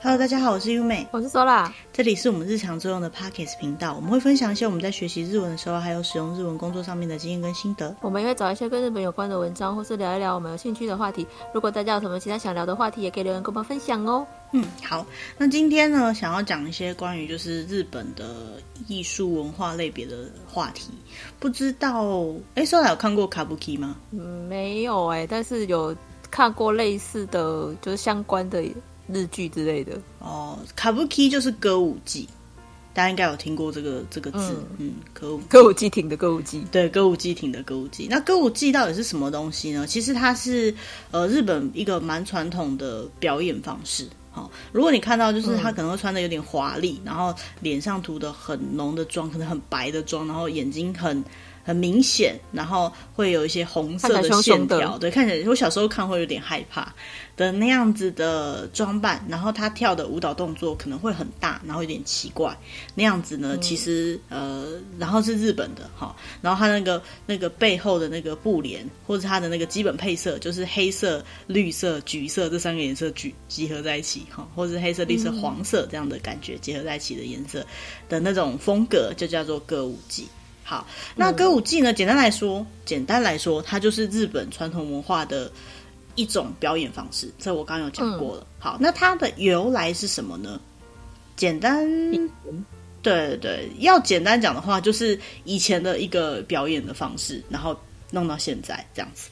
Hello，大家好，我是优美，我是 Sola，这里是我们日常作用的 Pockets 频道，我们会分享一些我们在学习日文的时候，还有使用日文工作上面的经验跟心得。我们也会找一些跟日本有关的文章，或是聊一聊我们有兴趣的话题。如果大家有什么其他想聊的话题，也可以留言跟我们分享哦。嗯，好，那今天呢，想要讲一些关于就是日本的艺术文化类别的话题。不知道，哎，Sola 有看过 Kabuki 吗？嗯，没有哎，但是有看过类似的就是相关的。日剧之类的哦，Kabuki 就是歌舞伎，大家应该有听过这个这个字，嗯，嗯歌舞歌舞伎町的歌舞伎，对，歌舞伎町的歌舞伎。那歌舞伎到底是什么东西呢？其实它是呃日本一个蛮传统的表演方式。好、哦，如果你看到就是他可能会穿的有点华丽，嗯、然后脸上涂的很浓的妆，可能很白的妆，然后眼睛很。很明显，然后会有一些红色的线条，对，看起来我小时候看会有点害怕的那样子的装扮，然后他跳的舞蹈动作可能会很大，然后有点奇怪，那样子呢，其实、嗯、呃，然后是日本的哈，然后他那个那个背后的那个布帘，或者他的那个基本配色，就是黑色、绿色、橘色这三个颜色聚集合在一起哈，或者是黑色、绿色、黄色这样的感觉结合在一起的颜色的那种风格，就叫做歌舞伎。好，那歌舞伎呢？简单来说，简单来说，它就是日本传统文化的一种表演方式。这我刚刚有讲过了。嗯、好，那它的由来是什么呢？简单，对对对，要简单讲的话，就是以前的一个表演的方式，然后弄到现在这样子。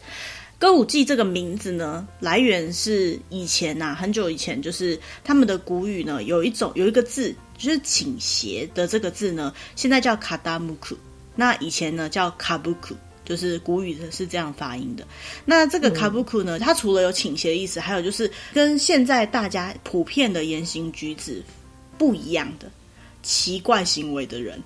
歌舞伎这个名字呢，来源是以前呐、啊，很久以前，就是他们的古语呢，有一种有一个字，就是倾斜的这个字呢，现在叫卡达木库。那以前呢叫卡布库，就是古语的是这样发音的。那这个卡布库呢，它除了有倾斜的意思，还有就是跟现在大家普遍的言行举止不一样的奇怪行为的人，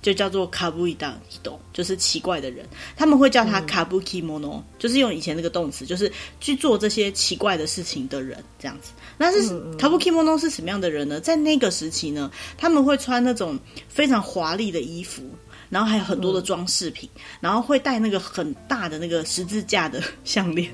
就叫做卡布伊当伊斗，就是奇怪的人。他们会叫他卡布基莫诺，就是用以前那个动词，就是去做这些奇怪的事情的人，这样子。那是卡布基莫诺是什么样的人呢？在那个时期呢，他们会穿那种非常华丽的衣服。然后还有很多的装饰品，嗯、然后会戴那个很大的那个十字架的 项链，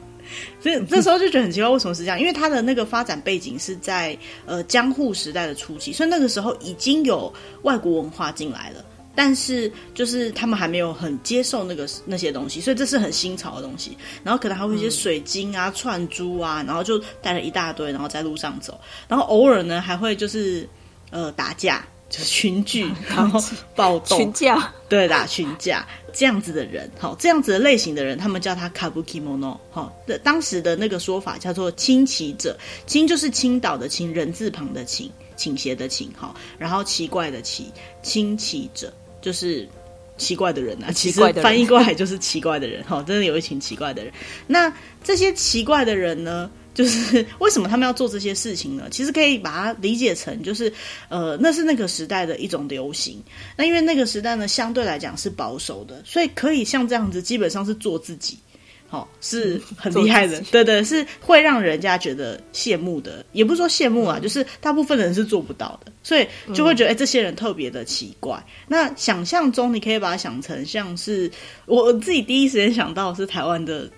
所以这时候就觉得很奇怪，为什么是这样？因为他的那个发展背景是在呃江户时代的初期，所以那个时候已经有外国文化进来了，但是就是他们还没有很接受那个那些东西，所以这是很新潮的东西。然后可能还会一些水晶啊、串珠啊，然后就带了一大堆，然后在路上走，然后偶尔呢还会就是呃打架。就是群聚，然后暴动，群架，对啦，群架。这样子的人，好，这样子的类型的人，他们叫他卡布基莫诺，好，当时的那个说法叫做倾奇者，倾就是倾倒的倾，人字旁的倾，倾斜的倾，好，然后奇怪的奇，倾奇者就是奇怪的人啊，其实翻译过来就是奇怪的人，好，真的有一群奇怪的人，那这些奇怪的人呢？就是为什么他们要做这些事情呢？其实可以把它理解成，就是呃，那是那个时代的一种流行。那因为那个时代呢，相对来讲是保守的，所以可以像这样子，基本上是做自己，好、哦、是很厉害的。对对，是会让人家觉得羡慕的，也不是说羡慕啊，嗯、就是大部分人是做不到的，所以就会觉得哎、欸，这些人特别的奇怪。那想象中，你可以把它想成像是我自己第一时间想到的是台湾的。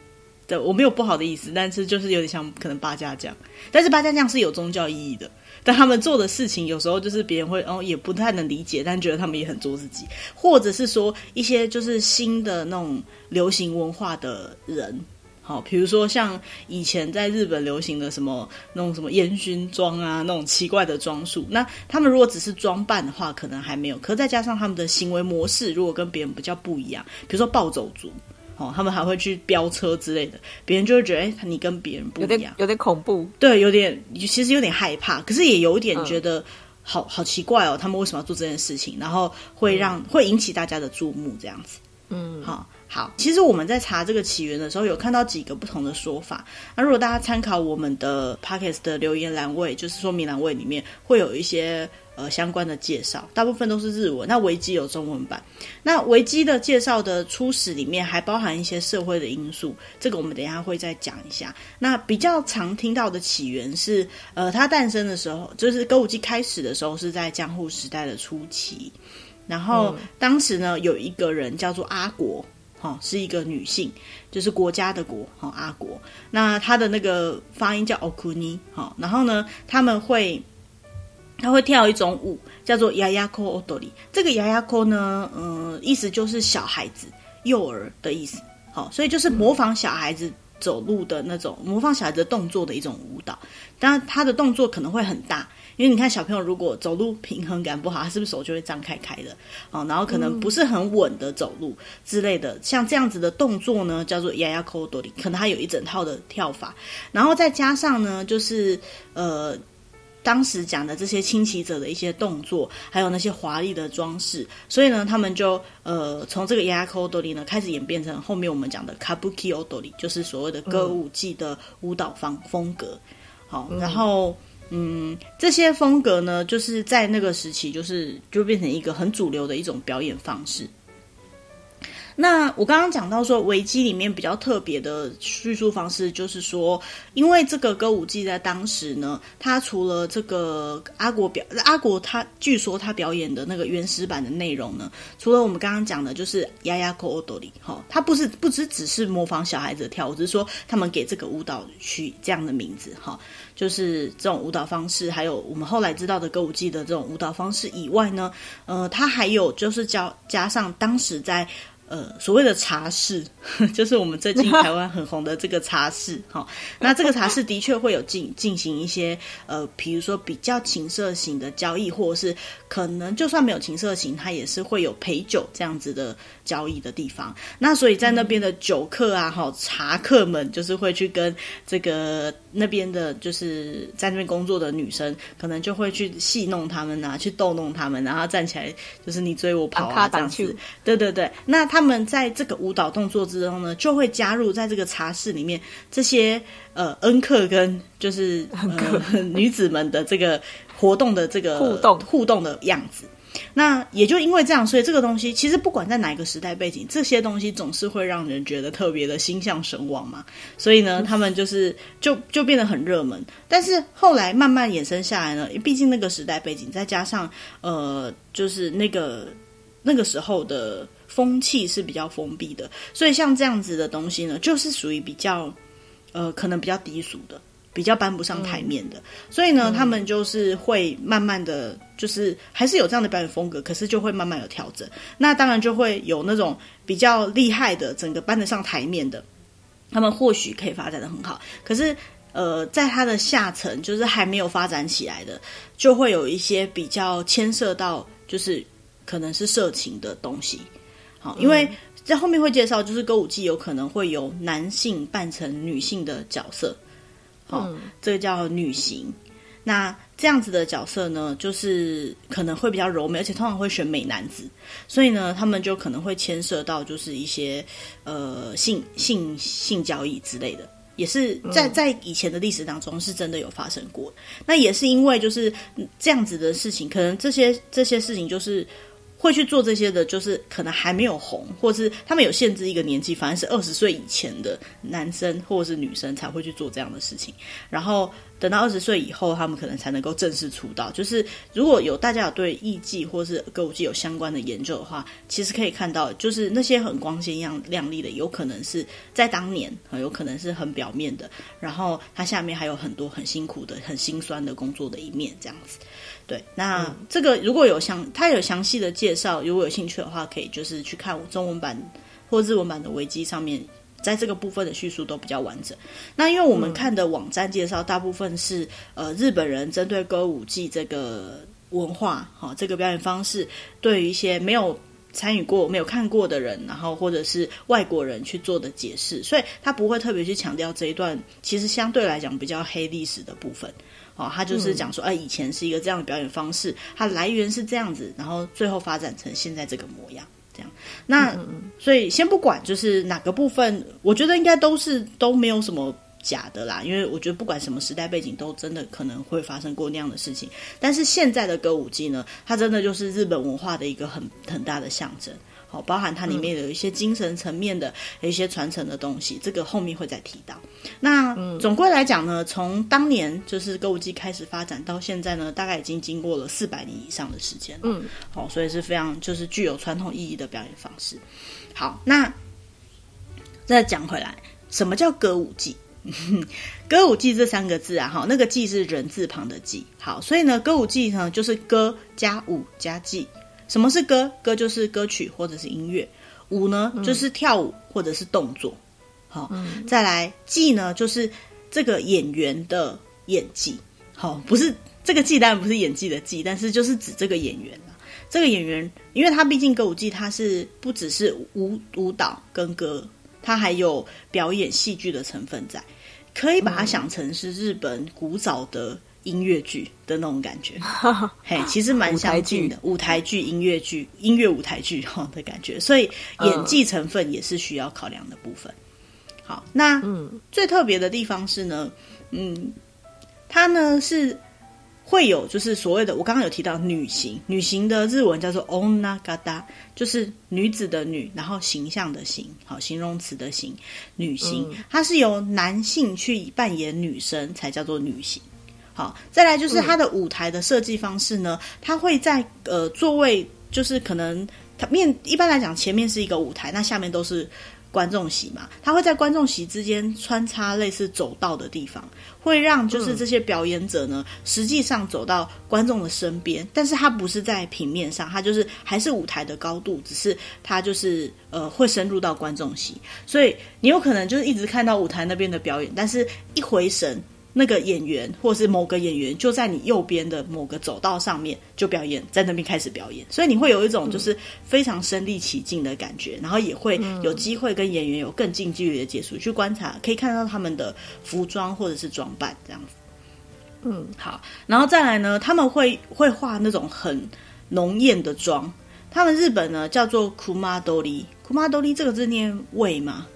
对，我没有不好的意思，但是就是有点像可能八家将，但是八家将是有宗教意义的，但他们做的事情有时候就是别人会哦也不太能理解，但觉得他们也很做自己，或者是说一些就是新的那种流行文化的人，好，比如说像以前在日本流行的什么那种什么烟熏妆啊，那种奇怪的装束，那他们如果只是装扮的话，可能还没有，可再加上他们的行为模式如果跟别人比较不一样，比如说暴走族。哦，他们还会去飙车之类的，别人就会觉得，哎、欸，你跟别人不一样，有点有点恐怖，对，有点其实有点害怕，可是也有点觉得好、嗯、好奇怪哦，他们为什么要做这件事情？然后会让、嗯、会引起大家的注目，这样子，嗯，好。好，其实我们在查这个起源的时候，有看到几个不同的说法。那如果大家参考我们的 Podcast 的留言栏位，就是说明栏位里面会有一些呃相关的介绍，大部分都是日文。那维基有中文版，那维基的介绍的初始里面还包含一些社会的因素，这个我们等一下会再讲一下。那比较常听到的起源是，呃，它诞生的时候，就是歌舞伎开始的时候是在江户时代的初期，然后当时呢有一个人叫做阿国。好、哦，是一个女性，就是国家的国，好、哦、阿国。那她的那个发音叫奥库尼，好，然后呢，他们会他会跳一种舞，叫做牙牙扣奥多里。这个牙牙扣呢，嗯、意思就是小孩子、幼儿的意思。好，所以就是模仿小孩子走路的那种，模仿小孩子的动作的一种舞蹈。当然，他的动作可能会很大，因为你看小朋友如果走路平衡感不好，他是不是手就会张开开的？哦，然后可能不是很稳的走路之类的，像这样子的动作呢，叫做牙牙扣多里，可能他有一整套的跳法，然后再加上呢，就是呃。当时讲的这些轻骑者的一些动作，还有那些华丽的装饰，所以呢，他们就呃从这个ヤヤコオドリ呢开始演变成后面我们讲的カブキオドリ，就是所谓的歌舞伎的舞蹈方风格。好，然后嗯，这些风格呢，就是在那个时期，就是就变成一个很主流的一种表演方式。 那我刚刚讲到说，维基里面比较特别的叙述方式，就是说，因为这个歌舞伎在当时呢，它除了这个阿国表阿国他据说他表演的那个原始版的内容呢，除了我们刚刚讲的，就是牙牙扣奥多里哈，它不是不只只是模仿小孩子跳舞，只是说他们给这个舞蹈取这样的名字哈，就是这种舞蹈方式，还有我们后来知道的歌舞伎的这种舞蹈方式以外呢，呃，它还有就是加加上当时在。呃，所谓的茶室，就是我们最近台湾很红的这个茶室，哈。那这个茶室的确会有进 进行一些呃，比如说比较情色型的交易，或者是可能就算没有情色型，它也是会有陪酒这样子的交易的地方。那所以在那边的酒客啊，哈，茶客们就是会去跟这个那边的，就是在那边工作的女生，可能就会去戏弄他们啊，去逗弄他们，然后站起来就是你追我跑啊这样子。对对对，那他。他们在这个舞蹈动作之中呢，就会加入在这个茶室里面这些呃恩客跟就是、呃、女子们的这个活动的这个互动互动的样子。那也就因为这样，所以这个东西其实不管在哪个时代背景，这些东西总是会让人觉得特别的心向神往嘛。所以呢，他们就是就就变得很热门。但是后来慢慢衍生下来呢，毕竟那个时代背景，再加上呃，就是那个那个时候的。风气是比较封闭的，所以像这样子的东西呢，就是属于比较，呃，可能比较低俗的，比较搬不上台面的。嗯、所以呢，他们就是会慢慢的就是还是有这样的表演风格，可是就会慢慢有调整。那当然就会有那种比较厉害的，整个搬得上台面的，他们或许可以发展的很好。可是，呃，在它的下层，就是还没有发展起来的，就会有一些比较牵涉到，就是可能是色情的东西。好，因为在后面会介绍，就是歌舞伎有可能会有男性扮成女性的角色，好，嗯、这个叫女型。那这样子的角色呢，就是可能会比较柔美，而且通常会选美男子，所以呢，他们就可能会牵涉到就是一些呃性性性交易之类的，也是在在以前的历史当中是真的有发生过。那也是因为就是这样子的事情，可能这些这些事情就是。会去做这些的，就是可能还没有红，或是他们有限制一个年纪，反正是二十岁以前的男生或者是女生才会去做这样的事情。然后等到二十岁以后，他们可能才能够正式出道。就是如果有大家有对艺伎或是歌舞伎有相关的研究的话，其实可以看到，就是那些很光鲜亮亮丽的，有可能是在当年，很有可能是很表面的，然后它下面还有很多很辛苦的、很辛酸的工作的一面，这样子。对，那这个如果有详，他有详细的介绍，如果有兴趣的话，可以就是去看中文版或日文版的维基上面，在这个部分的叙述都比较完整。那因为我们看的网站介绍，大部分是呃日本人针对歌舞伎这个文化，哈，这个表演方式，对于一些没有参与过、没有看过的人，然后或者是外国人去做的解释，所以他不会特别去强调这一段其实相对来讲比较黑历史的部分。哦，他就是讲说，哎，以前是一个这样的表演方式，它来源是这样子，然后最后发展成现在这个模样，这样。那所以先不管就是哪个部分，我觉得应该都是都没有什么假的啦，因为我觉得不管什么时代背景，都真的可能会发生过那样的事情。但是现在的歌舞伎呢，它真的就是日本文化的一个很很大的象征。好，包含它里面有一些精神层面的、嗯、有一些传承的东西，这个后面会再提到。那、嗯、总归来讲呢，从当年就是歌舞伎开始发展到现在呢，大概已经经过了四百年以上的时间。嗯，好，所以是非常就是具有传统意义的表演方式。好，那再讲回来，什么叫歌舞伎？歌舞伎这三个字啊，哈，那个伎是人字旁的伎，好，所以呢，歌舞伎呢就是歌加舞加伎。什么是歌？歌就是歌曲或者是音乐，舞呢就是跳舞或者是动作，好、嗯，再来技呢就是这个演员的演技，好，不是这个技当然不是演技的技，但是就是指这个演员啊，这个演员，因为他毕竟歌舞伎他是不只是舞舞蹈跟歌，他还有表演戏剧的成分在，可以把它想成是日本古早的。音乐剧的那种感觉，嘿，其实蛮相近的。舞台剧、音乐剧、音乐舞台剧哈的感觉，所以演技成分也是需要考量的部分。好，那嗯，最特别的地方是呢，嗯，它呢是会有就是所谓的，我刚刚有提到女形，女形的日文叫做 onagada，就是女子的女，然后形象的形，好，形容词的形，女形，它是由男性去扮演女生才叫做女形。好，再来就是它的舞台的设计方式呢，它会在呃座位，就是可能它面一般来讲前面是一个舞台，那下面都是观众席嘛，它会在观众席之间穿插类似走道的地方，会让就是这些表演者呢，实际上走到观众的身边，但是它不是在平面上，它就是还是舞台的高度，只是它就是呃会深入到观众席，所以你有可能就是一直看到舞台那边的表演，但是一回神。那个演员或是某个演员就在你右边的某个走道上面就表演，在那边开始表演，所以你会有一种就是非常身临其境的感觉，然后也会有机会跟演员有更近距离的接触，去观察，可以看到他们的服装或者是装扮这样子。嗯，好，然后再来呢，他们会会画那种很浓艳的妆，他们日本呢叫做 kumadori，kumadori 这个字念味吗？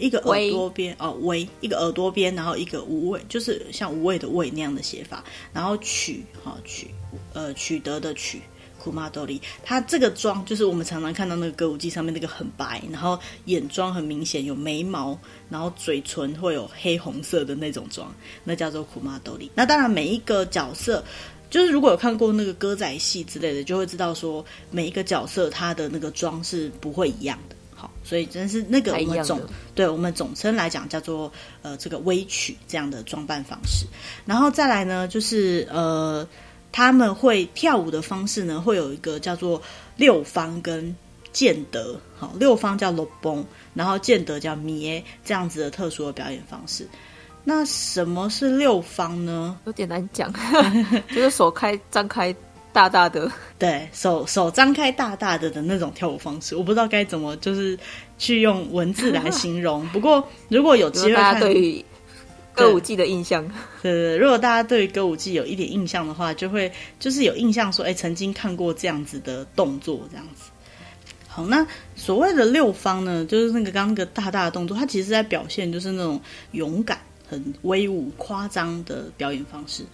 一个耳朵边哦，微一个耳朵边，然后一个无畏，就是像无畏的畏那样的写法。然后取哈、哦、取呃取得的取，kumadori，它这个妆就是我们常常看到那个歌舞伎上面那个很白，然后眼妆很明显有眉毛，然后嘴唇会有黑红色的那种妆，那叫做 kumadori。那当然每一个角色，就是如果有看过那个歌仔戏之类的，就会知道说每一个角色他的那个妆是不会一样的。好，所以真是那个我们总对我们总称来讲叫做呃这个微曲这样的装扮方式，然后再来呢就是呃他们会跳舞的方式呢会有一个叫做六方跟建德，好，六方叫六本，然后建德叫见这样子的特殊的表演方式。那什么是六方呢？有点难讲，就是手开张开。大大的，对手手张开大大的的那种跳舞方式，我不知道该怎么就是去用文字来形容。不过如果有机会看，大家对于歌舞伎的印象，对对，如果大家对歌舞伎有一点印象的话，就会就是有印象说，哎，曾经看过这样子的动作，这样子。好，那所谓的六方呢，就是那个刚刚那个大大的动作，它其实在表现就是那种勇敢。很威武、夸张的表演方式。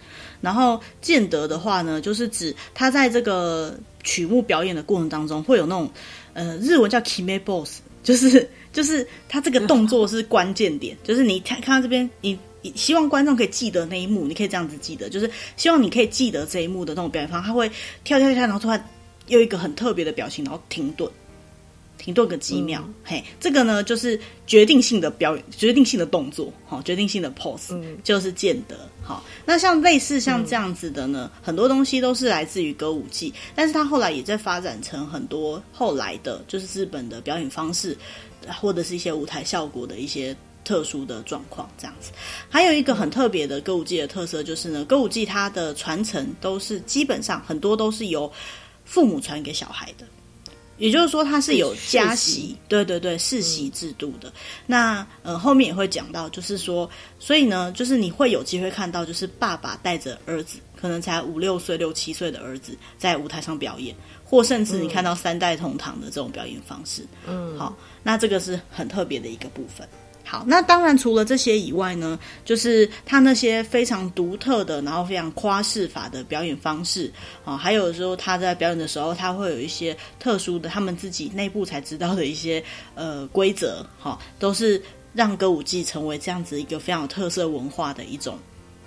然后剑德的话呢，就是指他在这个曲目表演的过程当中，会有那种呃日文叫 kime boss，就是就是他这个动作是关键点，就是你看看到这边，你希望观众可以记得那一幕，你可以这样子记得，就是希望你可以记得这一幕的那种表演方式，他会跳跳跳，然后突然有一个很特别的表情，然后停顿。停顿个几秒，嗯，嘿，这个呢就是决定性的表演，决定性的动作，好，决定性的 pose，嗯，就是见得，好。那像类似像这样子的呢，嗯，很多东西都是来自于歌舞伎，但是它后来也在发展成很多后来的，就是日本的表演方式，或者是一些舞台效果的一些特殊的状况，这样子。还有一个很特别的歌舞伎的特色就是呢，歌舞伎它的传承都是基本上很多都是由父母传给小孩的。也就是说，它是有家习，对对对，世袭制度的。嗯、那呃，后面也会讲到，就是说，所以呢，就是你会有机会看到，就是爸爸带着儿子，可能才五六岁、六七岁的儿子在舞台上表演，或甚至你看到三代同堂的这种表演方式。嗯，好，那这个是很特别的一个部分。好，那当然除了这些以外呢，就是他那些非常独特的，然后非常夸饰法的表演方式啊，还有时候他在表演的时候，他会有一些特殊的，他们自己内部才知道的一些呃规则，哈，都是让歌舞伎成为这样子一个非常有特色文化的一种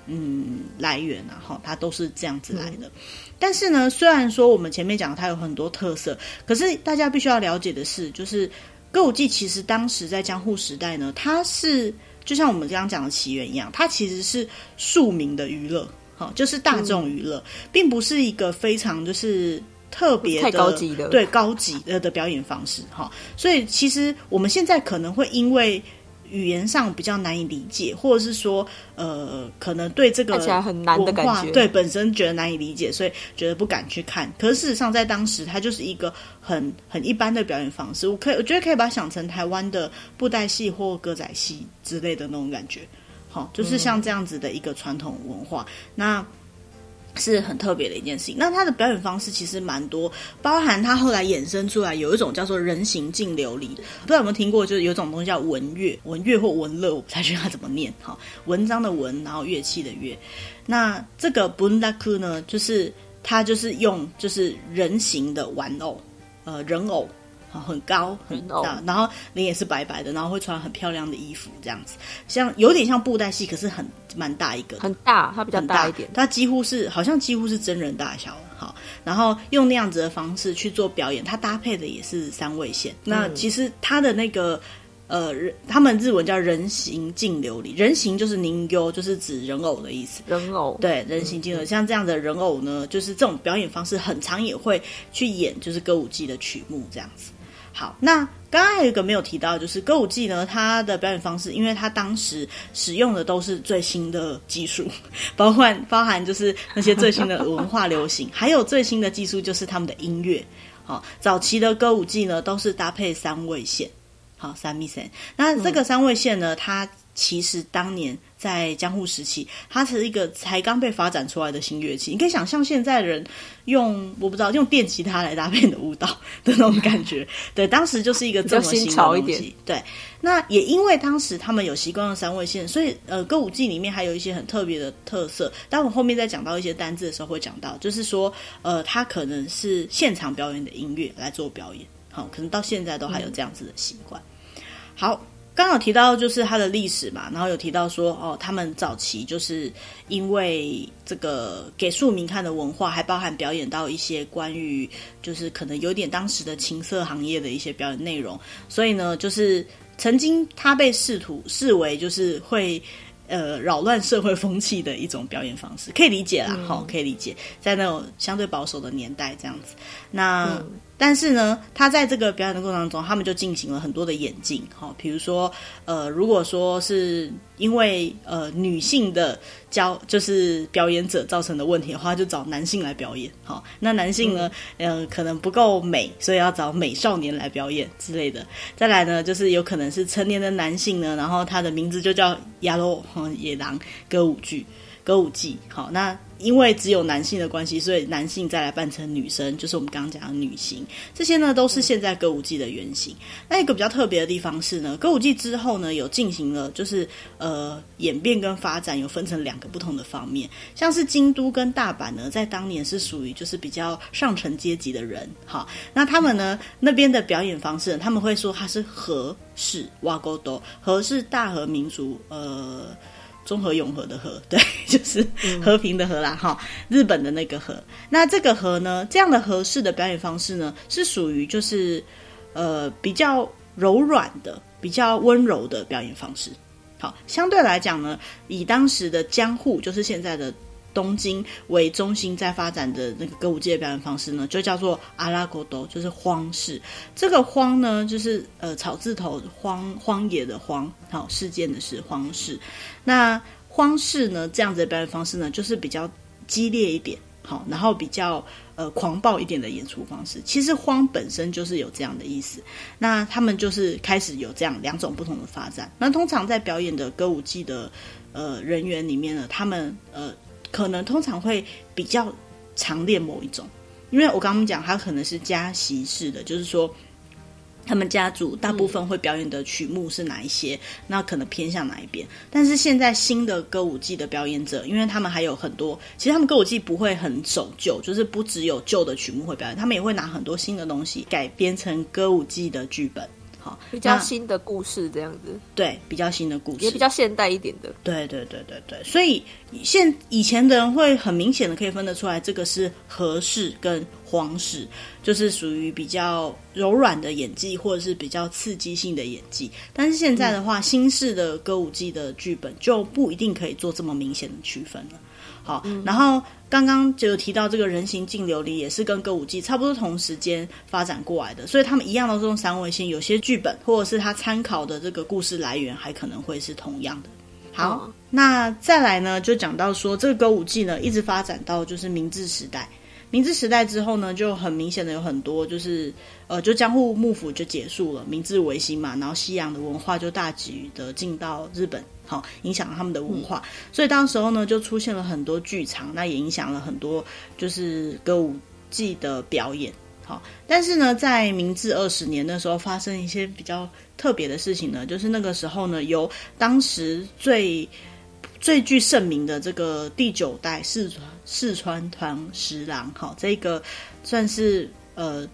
嗯来源啊，哈，它都是这样子来的。嗯。但是呢，虽然说我们前面讲它有很多特色，可是大家必须要了解的是，就是。歌舞伎其实当时在江户时代呢，它是就像我们刚刚讲的起源一样，它其实是庶民的娱乐，好，就是大众娱乐，嗯、并不是一个非常就是特别高级的对高级的的表演方式哈。所以其实我们现在可能会因为。语言上比较难以理解，或者是说，呃，可能对这个看起来很难的感觉，对本身觉得难以理解，所以觉得不敢去看。可是事实上，在当时，它就是一个很很一般的表演方式。我可以，我觉得可以把它想成台湾的布袋戏或歌仔戏之类的那种感觉。好，就是像这样子的一个传统文化。嗯、那。是很特别的一件事情。那他的表演方式其实蛮多，包含他后来衍生出来有一种叫做人形镜琉璃，不知道有没有听过？就是有一种东西叫文乐，文乐或文乐，我不太确定它怎么念。哈，文章的文，然后乐器的乐。那这个 bunraku 呢，就是他就是用就是人形的玩偶，呃，人偶。很高很大，然后脸也是白白的，然后会穿很漂亮的衣服，这样子，像有点像布袋戏，可是很蛮大一个，很大，它比较大一点，它几乎是好像几乎是真人大小，好，然后用那样子的方式去做表演，它搭配的也是三味线，那其实它的那个。呃，他们日文叫人形净琉璃，人形就是人形，就是指人偶的意思。人偶。对，人形净琉璃，像这样的人偶呢，就是这种表演方式，很常也会去演，就是歌舞伎的曲目这样子。好，那刚刚还有一个没有提到，就是歌舞伎呢，它的表演方式，因为它当时使用的都是最新的技术，包括包含就是那些最新的文化流行，还有最新的技术就是他们的音乐。好，早期的歌舞伎呢，都是搭配三味线。好，三味线。那这个三味线呢，它其实当年在江户时期，它是一个才刚被发展出来的新乐器。你可以想象现在的人用我不知道用电吉他来搭配你的舞蹈的那种感觉。对，当时就是一个这么新的东西。对，那也因为当时他们有习惯用三味线，所以呃，歌舞伎里面还有一些很特别的特色。当我后面再讲到一些单字的时候会讲到，就是说呃，它可能是现场表演的音乐来做表演。好，可能到现在都还有这样子的习惯。好，刚刚有提到就是它的历史嘛，然后有提到说哦，他们早期就是因为这个给庶民看的文化，还包含表演到一些关于就是可能有点当时的情色行业的一些表演内容，所以呢，就是曾经他被试图视为就是会呃扰乱社会风气的一种表演方式，可以理解啦，好、嗯，可以理解，在那种相对保守的年代这样子，那。嗯但是呢，他在这个表演的过程当中，他们就进行了很多的演进，哈，比如说，呃，如果说是因为呃女性的教就是表演者造成的问题的话，就找男性来表演，哈，那男性呢，嗯、呃，可能不够美，所以要找美少年来表演之类的。再来呢，就是有可能是成年的男性呢，然后他的名字就叫亚罗野狼歌舞剧。歌舞伎，好，那因为只有男性的关系，所以男性再来扮成女生，就是我们刚刚讲的女性。这些呢，都是现在歌舞伎的原型。那一个比较特别的地方是呢，歌舞伎之后呢，有进行了就是呃演变跟发展，有分成两个不同的方面。像是京都跟大阪呢，在当年是属于就是比较上层阶级的人，好，那他们呢那边的表演方式，他们会说它是和式哇沟多，和是大和民族，呃。中和永和的和，对，就是和平的和啦，哈、嗯，日本的那个和。那这个和呢，这样的和式的表演方式呢，是属于就是呃比较柔软的、比较温柔的表演方式。好，相对来讲呢，以当时的江户，就是现在的。东京为中心在发展的那个歌舞伎的表演方式呢，就叫做阿拉国都，就是荒式。这个荒呢，就是呃草字头荒荒野的荒，好事件的是荒式。那荒式呢，这样子的表演方式呢，就是比较激烈一点，好，然后比较呃狂暴一点的演出方式。其实荒本身就是有这样的意思。那他们就是开始有这样两种不同的发展。那通常在表演的歌舞伎的呃人员里面呢，他们呃。可能通常会比较常练某一种，因为我刚刚讲，他可能是家习式的，就是说他们家族大部分会表演的曲目是哪一些，那可能偏向哪一边。但是现在新的歌舞伎的表演者，因为他们还有很多，其实他们歌舞伎不会很守旧，就是不只有旧的曲目会表演，他们也会拿很多新的东西改编成歌舞伎的剧本。好，比较新的故事这样子，对，比较新的故事，也比较现代一点的，对对对对对，所以现以前的人会很明显的可以分得出来，这个是和式跟皇室，就是属于比较柔软的演技，或者是比较刺激性的演技。但是现在的话，嗯、新式的歌舞伎的剧本就不一定可以做这么明显的区分了。好，嗯、然后刚刚就有提到这个人形净琉璃也是跟歌舞伎差不多同时间发展过来的，所以他们一样都是用三维线，有些剧本或者是他参考的这个故事来源还可能会是同样的。好，嗯、那再来呢，就讲到说这个歌舞伎呢一直发展到就是明治时代。明治时代之后呢，就很明显的有很多，就是呃，就江户幕府就结束了，明治维新嘛，然后西洋的文化就大举的进到日本，好，影响了他们的文化，嗯、所以当时候呢，就出现了很多剧场，那也影响了很多就是歌舞伎的表演，好，但是呢，在明治二十年的时候，发生一些比较特别的事情呢，就是那个时候呢，由当时最最具盛名的这个第九代四川四川团十郎，哈，这个算是呃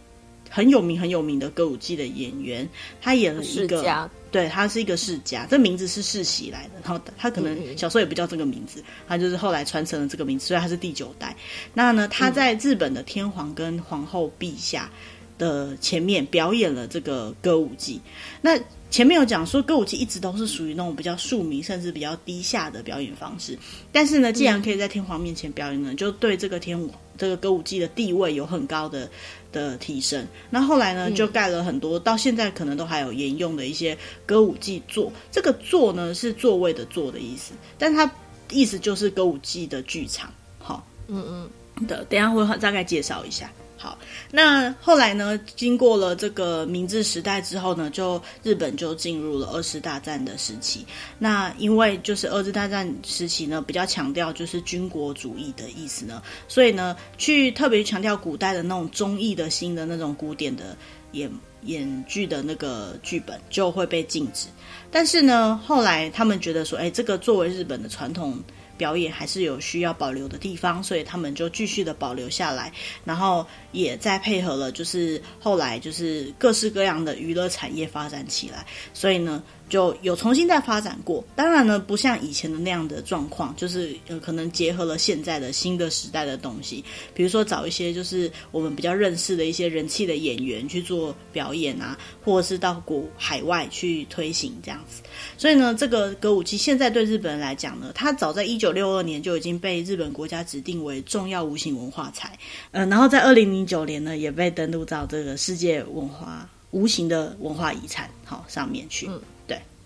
很有名很有名的歌舞伎的演员，他演了一个，对，他是一个世家，这名字是世袭来的，然后他可能小时候也不叫这个名字，他就是后来传承了这个名字，所以他是第九代。那呢，他在日本的天皇跟皇后陛下的前面表演了这个歌舞伎，那。前面有讲说歌舞伎一直都是属于那种比较庶民甚至比较低下的表演方式，但是呢，既然可以在天皇面前表演呢，就对这个天皇这个歌舞伎的地位有很高的的提升。那后来呢，就盖了很多，到现在可能都还有沿用的一些歌舞伎座。这个座呢是座位的座的意思，但它意思就是歌舞伎的剧场。好，嗯嗯的，等一下会大概介绍一下。好，那后来呢？经过了这个明治时代之后呢，就日本就进入了二次大战的时期。那因为就是二次大战时期呢，比较强调就是军国主义的意思呢，所以呢，去特别强调古代的那种忠义的新的那种古典的演演剧的那个剧本就会被禁止。但是呢，后来他们觉得说，哎，这个作为日本的传统。表演还是有需要保留的地方，所以他们就继续的保留下来，然后也再配合了，就是后来就是各式各样的娱乐产业发展起来，所以呢。就有重新再发展过，当然呢，不像以前的那样的状况，就是呃，可能结合了现在的新的时代的东西，比如说找一些就是我们比较认识的一些人气的演员去做表演啊，或者是到国海外去推行这样子。所以呢，这个歌舞伎现在对日本人来讲呢，它早在一九六二年就已经被日本国家指定为重要无形文化财，呃，然后在二零零九年呢，也被登录到这个世界文化无形的文化遗产好上面去。嗯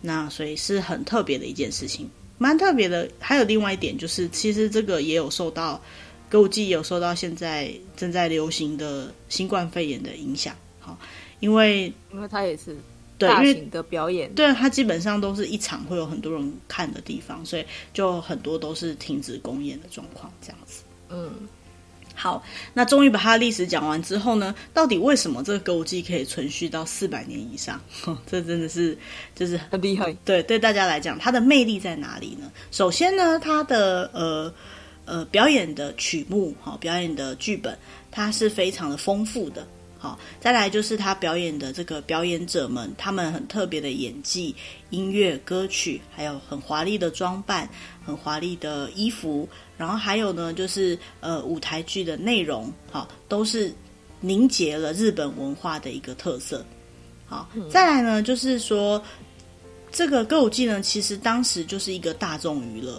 那所以是很特别的一件事情，蛮特别的。还有另外一点就是，其实这个也有受到歌舞伎也有受到现在正在流行的新冠肺炎的影响。好，因为因为它也是大型的表演，对，它基本上都是一场会有很多人看的地方，所以就很多都是停止公演的状况，这样子。嗯。好，那终于把它的历史讲完之后呢，到底为什么这个歌舞伎可以存续到四百年以上？这真的是就是很厉害。对，对大家来讲，它的魅力在哪里呢？首先呢，它的呃呃表演的曲目，哈，表演的剧本，它是非常的丰富的。好，再来就是他表演的这个表演者们，他们很特别的演技、音乐、歌曲，还有很华丽的装扮、很华丽的衣服，然后还有呢，就是呃舞台剧的内容，好，都是凝结了日本文化的一个特色。好，再来呢，就是说这个歌舞伎呢，其实当时就是一个大众娱乐，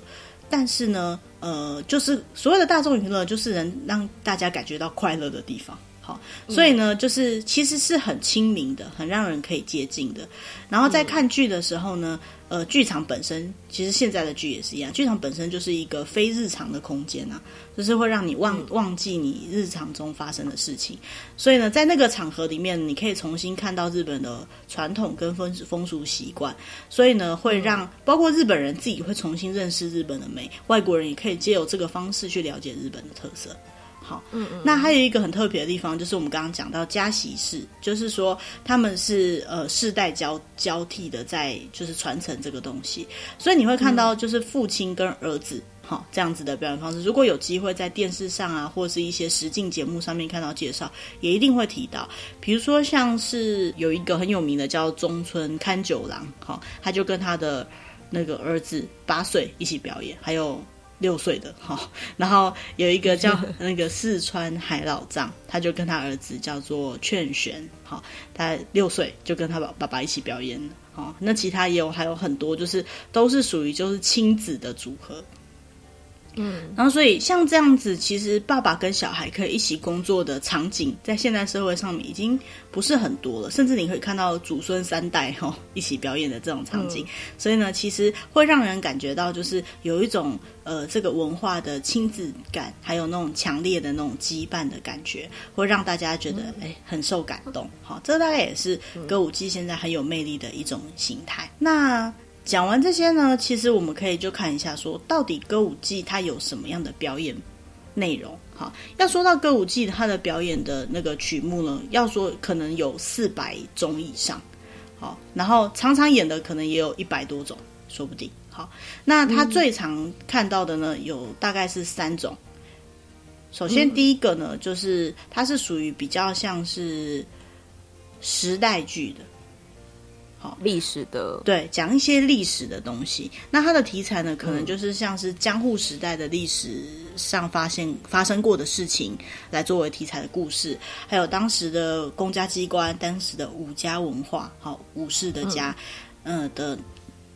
但是呢，呃，就是所谓的大众娱乐，就是能让大家感觉到快乐的地方。好，所以呢，就是其实是很亲民的，很让人可以接近的。然后在看剧的时候呢，呃，剧场本身其实现在的剧也是一样，剧场本身就是一个非日常的空间啊，就是会让你忘忘记你日常中发生的事情。所以呢，在那个场合里面，你可以重新看到日本的传统跟风风俗习惯。所以呢，会让包括日本人自己会重新认识日本的美，外国人也可以借由这个方式去了解日本的特色。好，嗯嗯。那还有一个很特别的地方，就是我们刚刚讲到家习氏，就是说他们是呃世代交交替的在就是传承这个东西，所以你会看到就是父亲跟儿子。好，这样子的表演方式，如果有机会在电视上啊，或是一些实境节目上面看到介绍，也一定会提到。比如说，像是有一个很有名的叫中村勘九郎，哈，他就跟他的那个儿子八岁一起表演，还有六岁的，哈，然后有一个叫 那个四川海老藏，他就跟他儿子叫做劝玄，哈，他六岁就跟他爸爸爸一起表演了，哈，那其他也有还有很多，就是都是属于就是亲子的组合。嗯，然后所以像这样子，其实爸爸跟小孩可以一起工作的场景，在现代社会上面已经不是很多了，甚至你可以看到祖孙三代哈、哦、一起表演的这种场景。嗯、所以呢，其实会让人感觉到就是有一种呃这个文化的亲子感，还有那种强烈的那种羁绊的感觉，会让大家觉得哎、嗯、很受感动。好、哦，这大概也是歌舞伎现在很有魅力的一种形态。那。讲完这些呢，其实我们可以就看一下，说到底歌舞伎它有什么样的表演内容？好，要说到歌舞伎它的表演的那个曲目呢，要说可能有四百种以上，好，然后常常演的可能也有一百多种，说不定。好，那他最常看到的呢，有大概是三种。首先第一个呢，就是它是属于比较像是时代剧的。好，历史的对，讲一些历史的东西。那它的题材呢，可能就是像是江户时代的历史上发现发生过的事情，来作为题材的故事。还有当时的公家机关、当时的武家文化，好武士的家，嗯、呃、的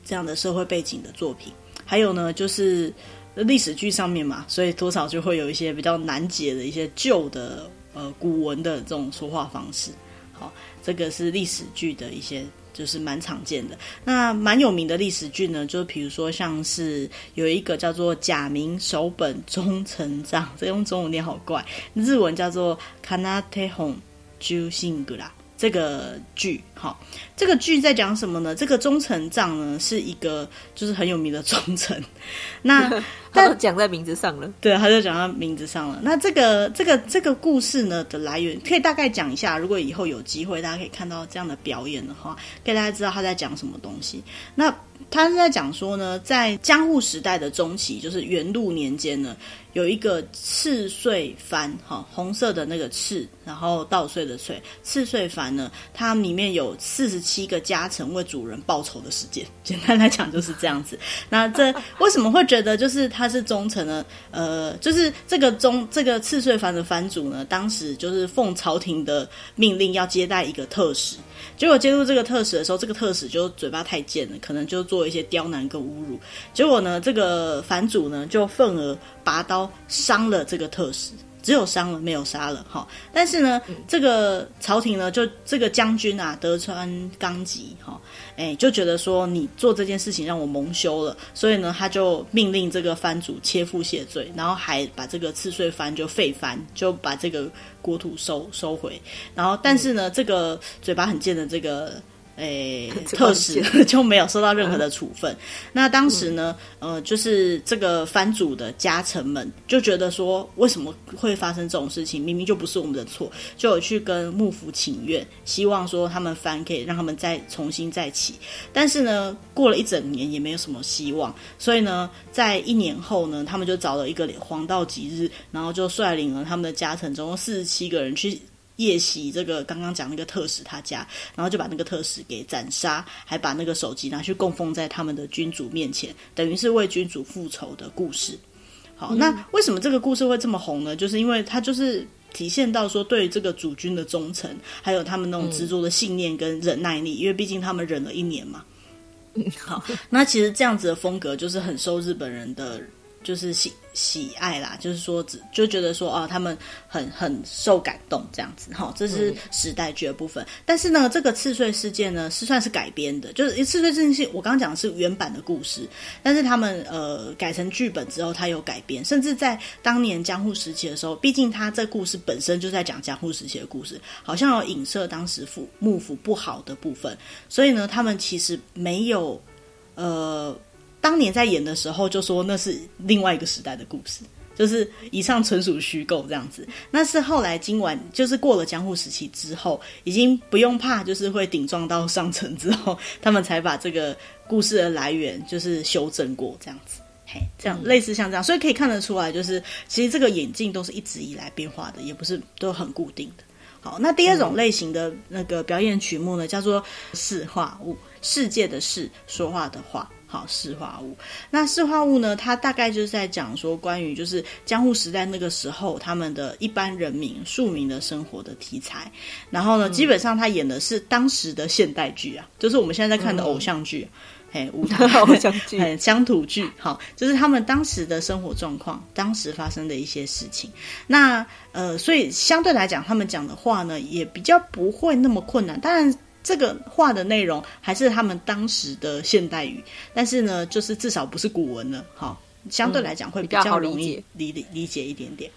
这样的社会背景的作品。还有呢，就是历史剧上面嘛，所以多少就会有一些比较难解的一些旧的呃古文的这种说话方式。好，这个是历史剧的一些。就是蛮常见的，那蛮有名的历史剧呢，就比如说像是有一个叫做《假名手本忠成长》，这用中文念好怪，日文叫做《Kanate Hon Jushingur》这个剧，好，这个剧在讲什么呢？这个忠臣藏呢，是一个就是很有名的忠臣，那 他就讲在名字上了，对，他就讲到名字上了。那这个这个这个故事呢的来源，可以大概讲一下。如果以后有机会，大家可以看到这样的表演的话，可以大家知道他在讲什么东西。那他是在讲说呢，在江户时代的中期，就是元禄年间呢。有一个赤穗藩，哈，红色的那个赤，然后稻穗的穗，赤穗藩呢，它里面有四十七个家臣为主人报仇的事件。简单来讲就是这样子。那这为什么会觉得就是他是忠臣呢？呃，就是这个忠这个赤穗藩的藩主呢，当时就是奉朝廷的命令要接待一个特使。结果接触这个特使的时候，这个特使就嘴巴太贱了，可能就做一些刁难跟侮辱。结果呢，这个反主呢就愤而拔刀伤了这个特使。只有伤了，没有杀了，哈。但是呢，这个朝廷呢，就这个将军啊，德川纲吉，哈，哎，就觉得说你做这件事情让我蒙羞了，所以呢，他就命令这个藩主切腹谢罪，然后还把这个赤穗藩就废藩，就把这个国土收收回。然后，但是呢，这个嘴巴很贱的这个。诶，特使 就没有受到任何的处分。嗯、那当时呢，呃，就是这个藩主的家臣们就觉得说，为什么会发生这种事情？明明就不是我们的错，就有去跟幕府请愿，希望说他们藩可以让他们再重新再起。但是呢，过了一整年也没有什么希望，所以呢，在一年后呢，他们就找了一个黄道吉日，然后就率领了他们的家臣，总共四十七个人去。夜袭这个刚刚讲那个特使他家，然后就把那个特使给斩杀，还把那个手机拿去供奉在他们的君主面前，等于是为君主复仇的故事。好，嗯、那为什么这个故事会这么红呢？就是因为它就是体现到说对这个主君的忠诚，还有他们那种执着的信念跟忍耐力，嗯、因为毕竟他们忍了一年嘛。嗯，好，那其实这样子的风格就是很受日本人的。就是喜喜爱啦，就是说只就觉得说啊，他们很很受感动这样子哈，这是时代剧的部分。嗯、但是呢，这个赤穗事件呢是算是改编的，就是赤穗事件是我刚刚讲的是原版的故事，但是他们呃改成剧本之后，他有改编，甚至在当年江户时期的时候，毕竟他这故事本身就在讲江户时期的故事，好像有影射当时府幕府不好的部分，所以呢，他们其实没有呃。当年在演的时候，就说那是另外一个时代的故事，就是以上纯属虚构这样子。那是后来今晚就是过了江户时期之后，已经不用怕就是会顶撞到上层之后，他们才把这个故事的来源就是修正过这样子。嘿，这样类似像这样，所以可以看得出来，就是其实这个眼镜都是一直以来变化的，也不是都很固定的。好，那第二种类型的那个表演曲目呢，叫做四话物，世界的世，说话的话。好，四化物。那四化物呢，它大概就是在讲说关于就是江户时代那个时候他们的一般人民庶民的生活的题材。然后呢，嗯、基本上他演的是当时的现代剧啊，就是我们现在在看的偶像剧。嗯哎，舞台 偶像剧，哎，乡土剧，好，就是他们当时的生活状况，当时发生的一些事情。那呃，所以相对来讲，他们讲的话呢，也比较不会那么困难。当然，这个话的内容还是他们当时的现代语，但是呢，就是至少不是古文了，好，相对来讲会比较容易理理理解一点点。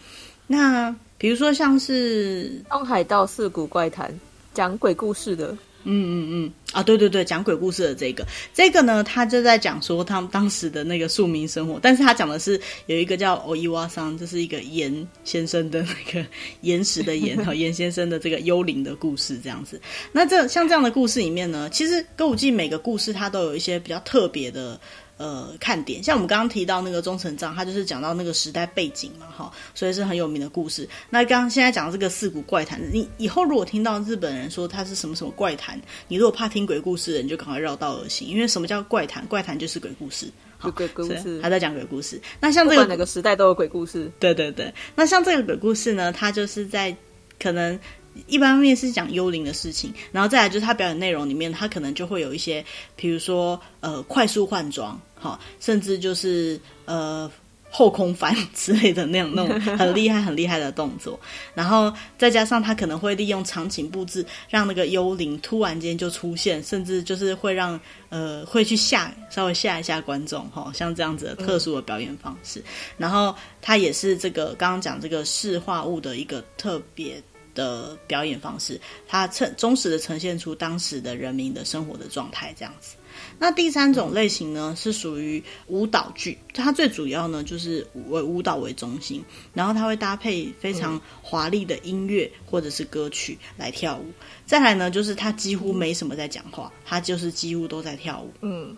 那比如说像是《东海道四谷怪谈》，讲鬼故事的。嗯嗯嗯啊，对对对，讲鬼故事的这个，这个呢，他就在讲说他们当时的那个庶民生活，但是他讲的是有一个叫欧伊瓦桑，这是一个岩先生的那个 岩石的岩和岩先生的这个幽灵的故事这样子。那这像这样的故事里面呢，其实歌舞伎每个故事它都有一些比较特别的。呃，看点像我们刚刚提到那个中成藏，他就是讲到那个时代背景嘛，哈，所以是很有名的故事。那刚刚现在讲的这个四谷怪谈，你以后如果听到日本人说他是什么什么怪谈，你如果怕听鬼故事的，你就赶快绕道而行，因为什么叫怪谈？怪谈就是鬼故事，就鬼故事，还在讲鬼故事。那像这个哪个时代都有鬼故事，对对对。那像这个鬼故事呢，它就是在可能。一般面是讲幽灵的事情，然后再来就是他表演内容里面，他可能就会有一些，比如说呃快速换装，好，甚至就是呃后空翻之类的那种那种 很厉害很厉害的动作，然后再加上他可能会利用场景布置，让那个幽灵突然间就出现，甚至就是会让呃会去吓稍微吓一下观众，哈，像这样子的特殊的表演方式，然后他也是这个刚刚讲这个视化物的一个特别。的表演方式，它呈忠实的呈现出当时的人民的生活的状态，这样子。那第三种类型呢，是属于舞蹈剧，它最主要呢就是为舞蹈为中心，然后它会搭配非常华丽的音乐或者是歌曲来跳舞。再来呢，就是它几乎没什么在讲话，它就是几乎都在跳舞。嗯。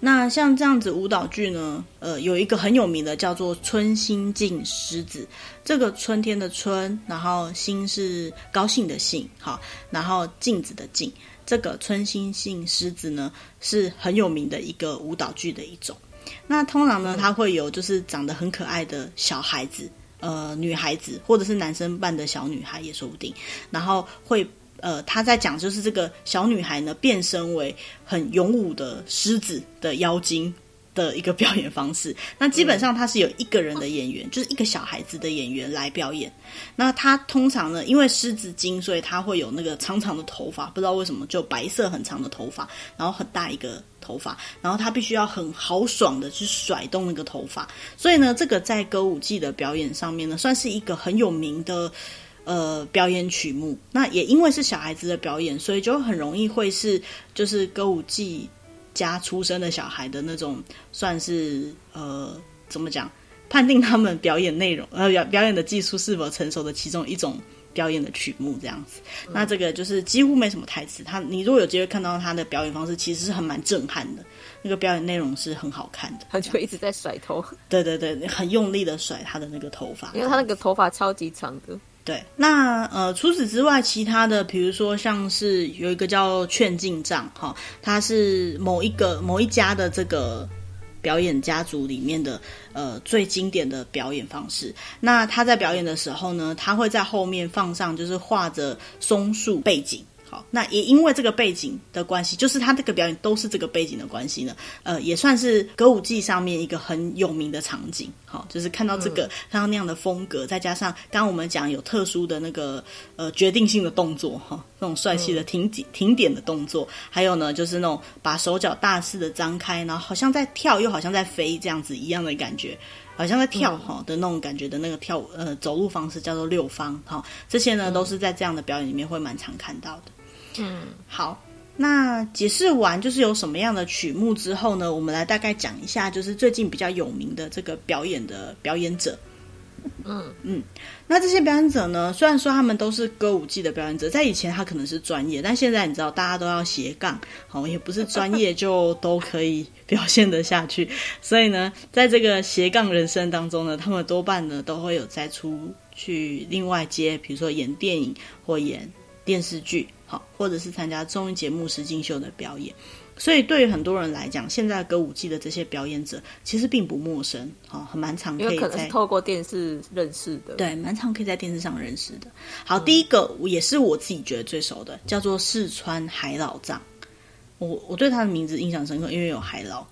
那像这样子舞蹈剧呢，呃，有一个很有名的叫做《春心镜狮子》，这个春天的春，然后心是高兴的兴，好，然后镜子的镜，这个春心镜狮子呢是很有名的一个舞蹈剧的一种。那通常呢，它会有就是长得很可爱的小孩子，呃，女孩子或者是男生扮的小女孩也说不定，然后会。呃，他在讲就是这个小女孩呢，变身为很勇武的狮子的妖精的一个表演方式。那基本上他是有一个人的演员，就是一个小孩子的演员来表演。那他通常呢，因为狮子精，所以他会有那个长长的头发，不知道为什么就白色很长的头发，然后很大一个头发，然后他必须要很豪爽的去甩动那个头发。所以呢，这个在歌舞伎的表演上面呢，算是一个很有名的。呃，表演曲目，那也因为是小孩子的表演，所以就很容易会是就是歌舞伎家出生的小孩的那种，算是呃怎么讲，判定他们表演内容呃表表演的技术是否成熟的其中一种表演的曲目这样子。嗯、那这个就是几乎没什么台词，他你如果有机会看到他的表演方式，其实是很蛮震撼的。那个表演内容是很好看的，他就一直在甩头，对对对，很用力的甩他的那个头发，因为他那个头发超级长的。对，那呃，除此之外，其他的，比如说像是有一个叫劝进帐哈，它是某一个某一家的这个表演家族里面的呃最经典的表演方式。那他在表演的时候呢，他会在后面放上就是画着松树背景。那也因为这个背景的关系，就是他这个表演都是这个背景的关系呢，呃，也算是歌舞伎上面一个很有名的场景。好，就是看到这个，看到那样的风格，再加上刚刚我们讲有特殊的那个呃决定性的动作哈，那种帅气的停点停点的动作，还有呢就是那种把手脚大肆的张开，然后好像在跳又好像在飞这样子一样的感觉。好像在跳哈的那种感觉的那个跳舞呃走路方式叫做六方哈，这些呢都是在这样的表演里面会蛮常看到的。嗯，好，那解释完就是有什么样的曲目之后呢，我们来大概讲一下，就是最近比较有名的这个表演的表演者。嗯嗯，那这些表演者呢，虽然说他们都是歌舞伎的表演者，在以前他可能是专业，但现在你知道大家都要斜杠，好，也不是专业就都可以表现得下去。所以呢，在这个斜杠人生当中呢，他们多半呢都会有再出去另外接，比如说演电影或演电视剧，好，或者是参加综艺节目、实境秀的表演。所以，对于很多人来讲，现在歌舞伎的这些表演者其实并不陌生，哦，很蛮常可以透过电视认识的，对，蛮常可以在电视上认识的。好，嗯、第一个也是我自己觉得最熟的，叫做四川海老藏。我我对他的名字印象深刻，因为有海捞。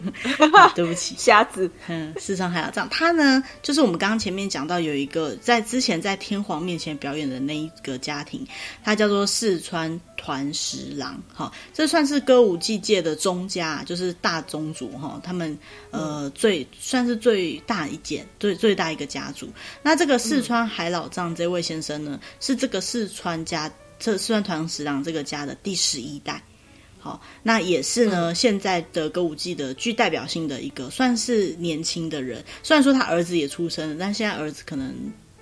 对不起，瞎子。嗯，四川海老藏，他呢，就是我们刚刚前面讲到有一个在之前在天皇面前表演的那一个家庭，他叫做四川团十郎。哈，这算是歌舞伎界的宗家，就是大宗族哈。他们呃最算是最大一件，最最大一个家族。那这个四川海老藏这位先生呢，是这个四川家这四川团十郎这个家的第十一代。好，那也是呢。现在的歌舞伎的具代表性的一个，算是年轻的人。虽然说他儿子也出生了，但现在儿子可能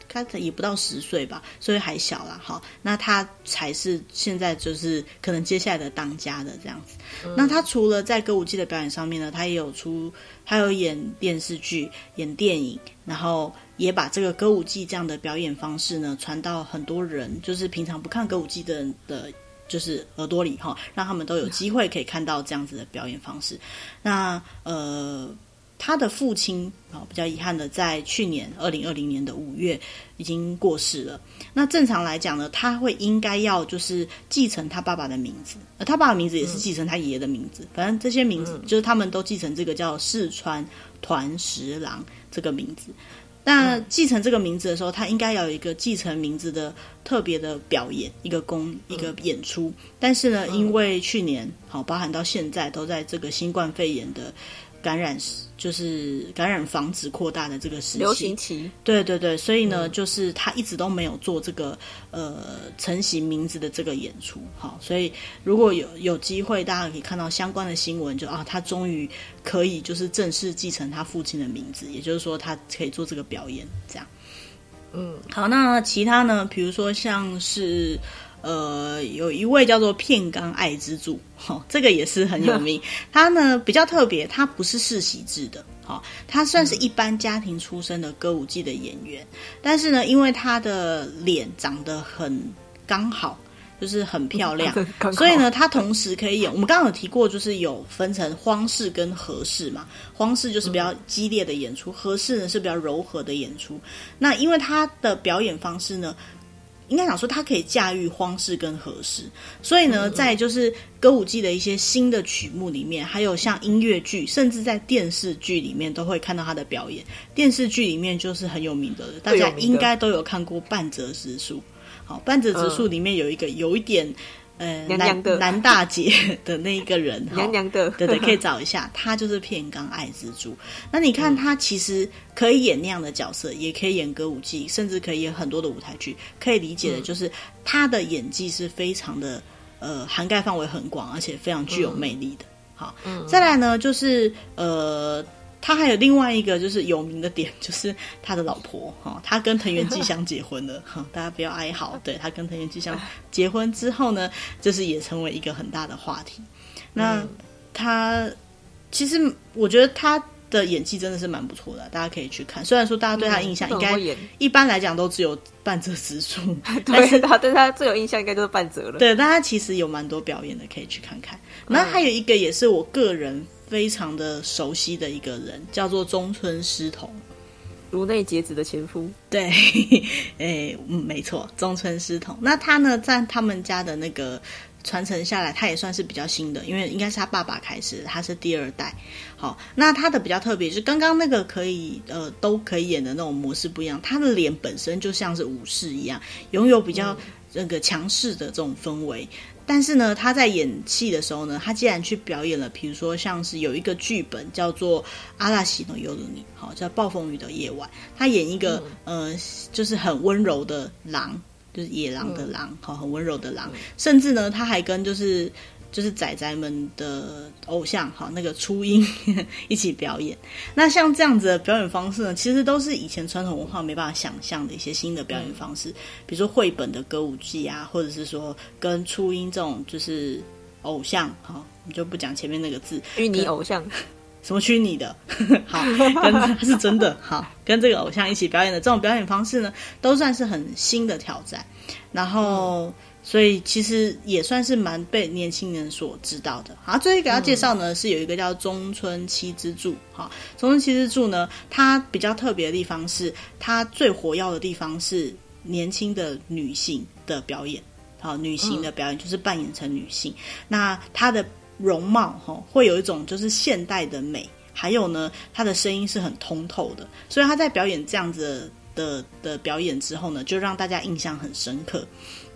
他也不到十岁吧，所以还小啦。好，那他才是现在就是可能接下来的当家的这样子。嗯、那他除了在歌舞伎的表演上面呢，他也有出，他有演电视剧、演电影，然后也把这个歌舞伎这样的表演方式呢传到很多人，就是平常不看歌舞伎的人的。就是耳朵里哈，让他们都有机会可以看到这样子的表演方式。那呃，他的父亲啊，比较遗憾的，在去年二零二零年的五月已经过世了。那正常来讲呢，他会应该要就是继承他爸爸的名字，呃，他爸爸的名字也是继承他爷爷的名字。反正这些名字就是他们都继承这个叫四川团十郎这个名字。那继承这个名字的时候，他应该要有一个继承名字的特别的表演，一个公一个演出。但是呢，因为去年好，包含到现在都在这个新冠肺炎的。感染就是感染防止扩大的这个时期，流行期，对对对，所以呢，嗯、就是他一直都没有做这个呃成型名字的这个演出，好，所以如果有有机会，大家可以看到相关的新闻，就啊，他终于可以就是正式继承他父亲的名字，也就是说，他可以做这个表演，这样，嗯，好，那其他呢，比如说像是。呃，有一位叫做片冈爱之助，哈、哦，这个也是很有名。他呢比较特别，他不是世袭制的，哈、哦，他算是一般家庭出身的歌舞伎的演员。嗯、但是呢，因为他的脸长得很刚好，就是很漂亮，所以呢，他同时可以演。我们刚刚有提过，就是有分成荒式跟和式嘛。荒式就是比较激烈的演出，和式呢是比较柔和的演出。那因为他的表演方式呢。应该讲说，他可以驾驭荒式跟和式，所以呢，在就是歌舞伎的一些新的曲目里面，还有像音乐剧，甚至在电视剧里面都会看到他的表演。电视剧里面就是很有名的，大家应该都有看过半泽直树。好，半泽直树里面有一个有一点。呃，娘娘的男大姐的那一个人，娘娘的，对对，可以找一下，他就是片冈爱之助。那你看他其实可以演那样的角色，嗯、也可以演歌舞伎，甚至可以演很多的舞台剧。可以理解的就是他的演技是非常的，呃，涵盖范围很广，而且非常具有魅力的。嗯、好，嗯、再来呢，就是呃。他还有另外一个就是有名的点，就是他的老婆哈，他跟藤原纪香结婚了 哈，大家不要哀嚎。对，他跟藤原纪香结婚之后呢，就是也成为一个很大的话题。那他其实我觉得他的演技真的是蛮不错的，大家可以去看。虽然说大家对他印象应该一般来讲都只有半泽直树，但是他对他最有印象应该就是半泽了。对，但他其实有蛮多表演的，可以去看看。那还有一个也是我个人。非常的熟悉的一个人，叫做中村狮童，颅内结子的前夫。对，哎，嗯，没错，中村狮童。那他呢，在他们家的那个传承下来，他也算是比较新的，因为应该是他爸爸开始，他是第二代。好，那他的比较特别，就是刚刚那个可以呃都可以演的那种模式不一样，他的脸本身就像是武士一样，拥有比较那个强势的这种氛围。嗯但是呢，他在演戏的时候呢，他竟然去表演了，比如说像是有一个剧本叫做《阿拉西诺尤鲁尼》，好叫《暴风雨的夜晚》，他演一个、嗯、呃，就是很温柔的狼，就是野狼的狼，好、嗯，很温柔的狼。甚至呢，他还跟就是。就是仔仔们的偶像好，那个初音 一起表演。那像这样子的表演方式呢，其实都是以前传统文化没办法想象的一些新的表演方式，嗯、比如说绘本的歌舞伎啊，或者是说跟初音这种就是偶像哈，你就不讲前面那个字，虚拟偶像。什么虚拟的？好，跟是真的好，跟这个偶像一起表演的这种表演方式呢，都算是很新的挑战。然后，嗯、所以其实也算是蛮被年轻人所知道的。好，最后给他介绍呢，是有一个叫中村七之助。哈，中村七之助呢，它比较特别的地方是，它最活跃的地方是年轻的女性的表演。好，女性的表演就是扮演成女性。嗯、那她的。容貌哈会有一种就是现代的美，还有呢，她的声音是很通透的，所以她在表演这样子的的，的表演之后呢，就让大家印象很深刻。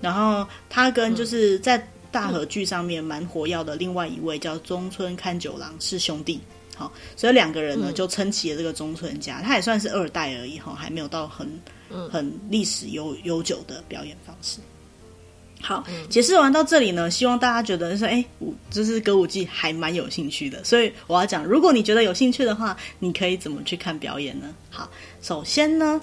然后他跟就是在大和剧上面蛮活跃的另外一位叫中村勘九郎是兄弟，好，所以两个人呢就撑起了这个中村家，他也算是二代而已哈，还没有到很很历史悠悠久的表演方式。好，解释完到这里呢，希望大家觉得说，哎，我就是歌舞伎还蛮有兴趣的。所以我要讲，如果你觉得有兴趣的话，你可以怎么去看表演呢？好，首先呢，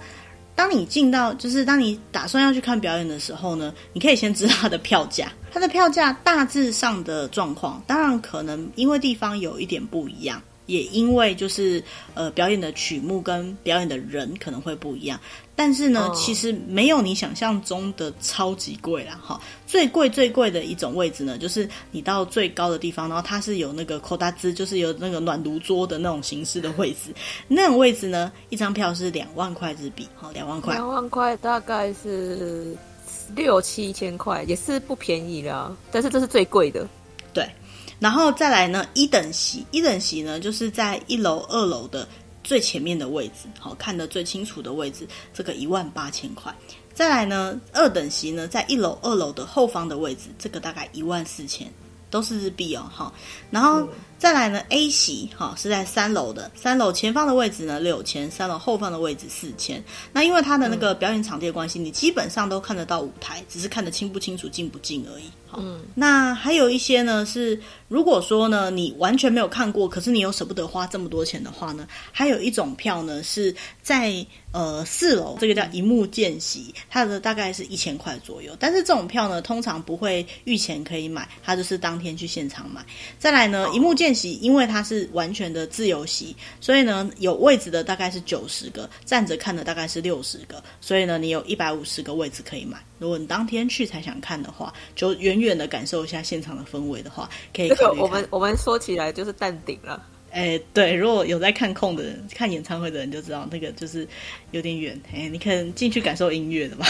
当你进到，就是当你打算要去看表演的时候呢，你可以先知道它的票价，它的票价大致上的状况，当然可能因为地方有一点不一样。也因为就是呃表演的曲目跟表演的人可能会不一样，但是呢，哦、其实没有你想象中的超级贵啦哈。最贵最贵的一种位置呢，就是你到最高的地方，然后它是有那个口大兹，就是有那个暖炉桌的那种形式的位置。那种位置呢，一张票是两万块日币，好，两万块。两万块大概是六七千块，也是不便宜啦。但是这是最贵的，对。然后再来呢，一等席，一等席呢，就是在一楼、二楼的最前面的位置，好，看得最清楚的位置，这个一万八千块。再来呢，二等席呢，在一楼、二楼的后方的位置，这个大概一万四千。都是日币哦，哈，然后再来呢，A 席哈是在三楼的，三楼前方的位置呢六千，三楼后方的位置四千。那因为它的那个表演场地的关系，你基本上都看得到舞台，只是看得清不清楚、近不近而已。好，嗯，那还有一些呢是，如果说呢你完全没有看过，可是你又舍不得花这么多钱的话呢，还有一种票呢是在。呃，四楼这个叫一幕见席，它的大概是一千块左右。但是这种票呢，通常不会预前可以买，它就是当天去现场买。再来呢，一幕见席，因为它是完全的自由席，所以呢，有位置的大概是九十个，站着看的大概是六十个，所以呢，你有一百五十个位置可以买。如果你当天去才想看的话，就远远的感受一下现场的氛围的话，可以考虑看。我们我们说起来就是淡定了。哎，对，如果有在看空的人，看演唱会的人就知道，那个就是有点远。哎，你可能进去感受音乐的吧，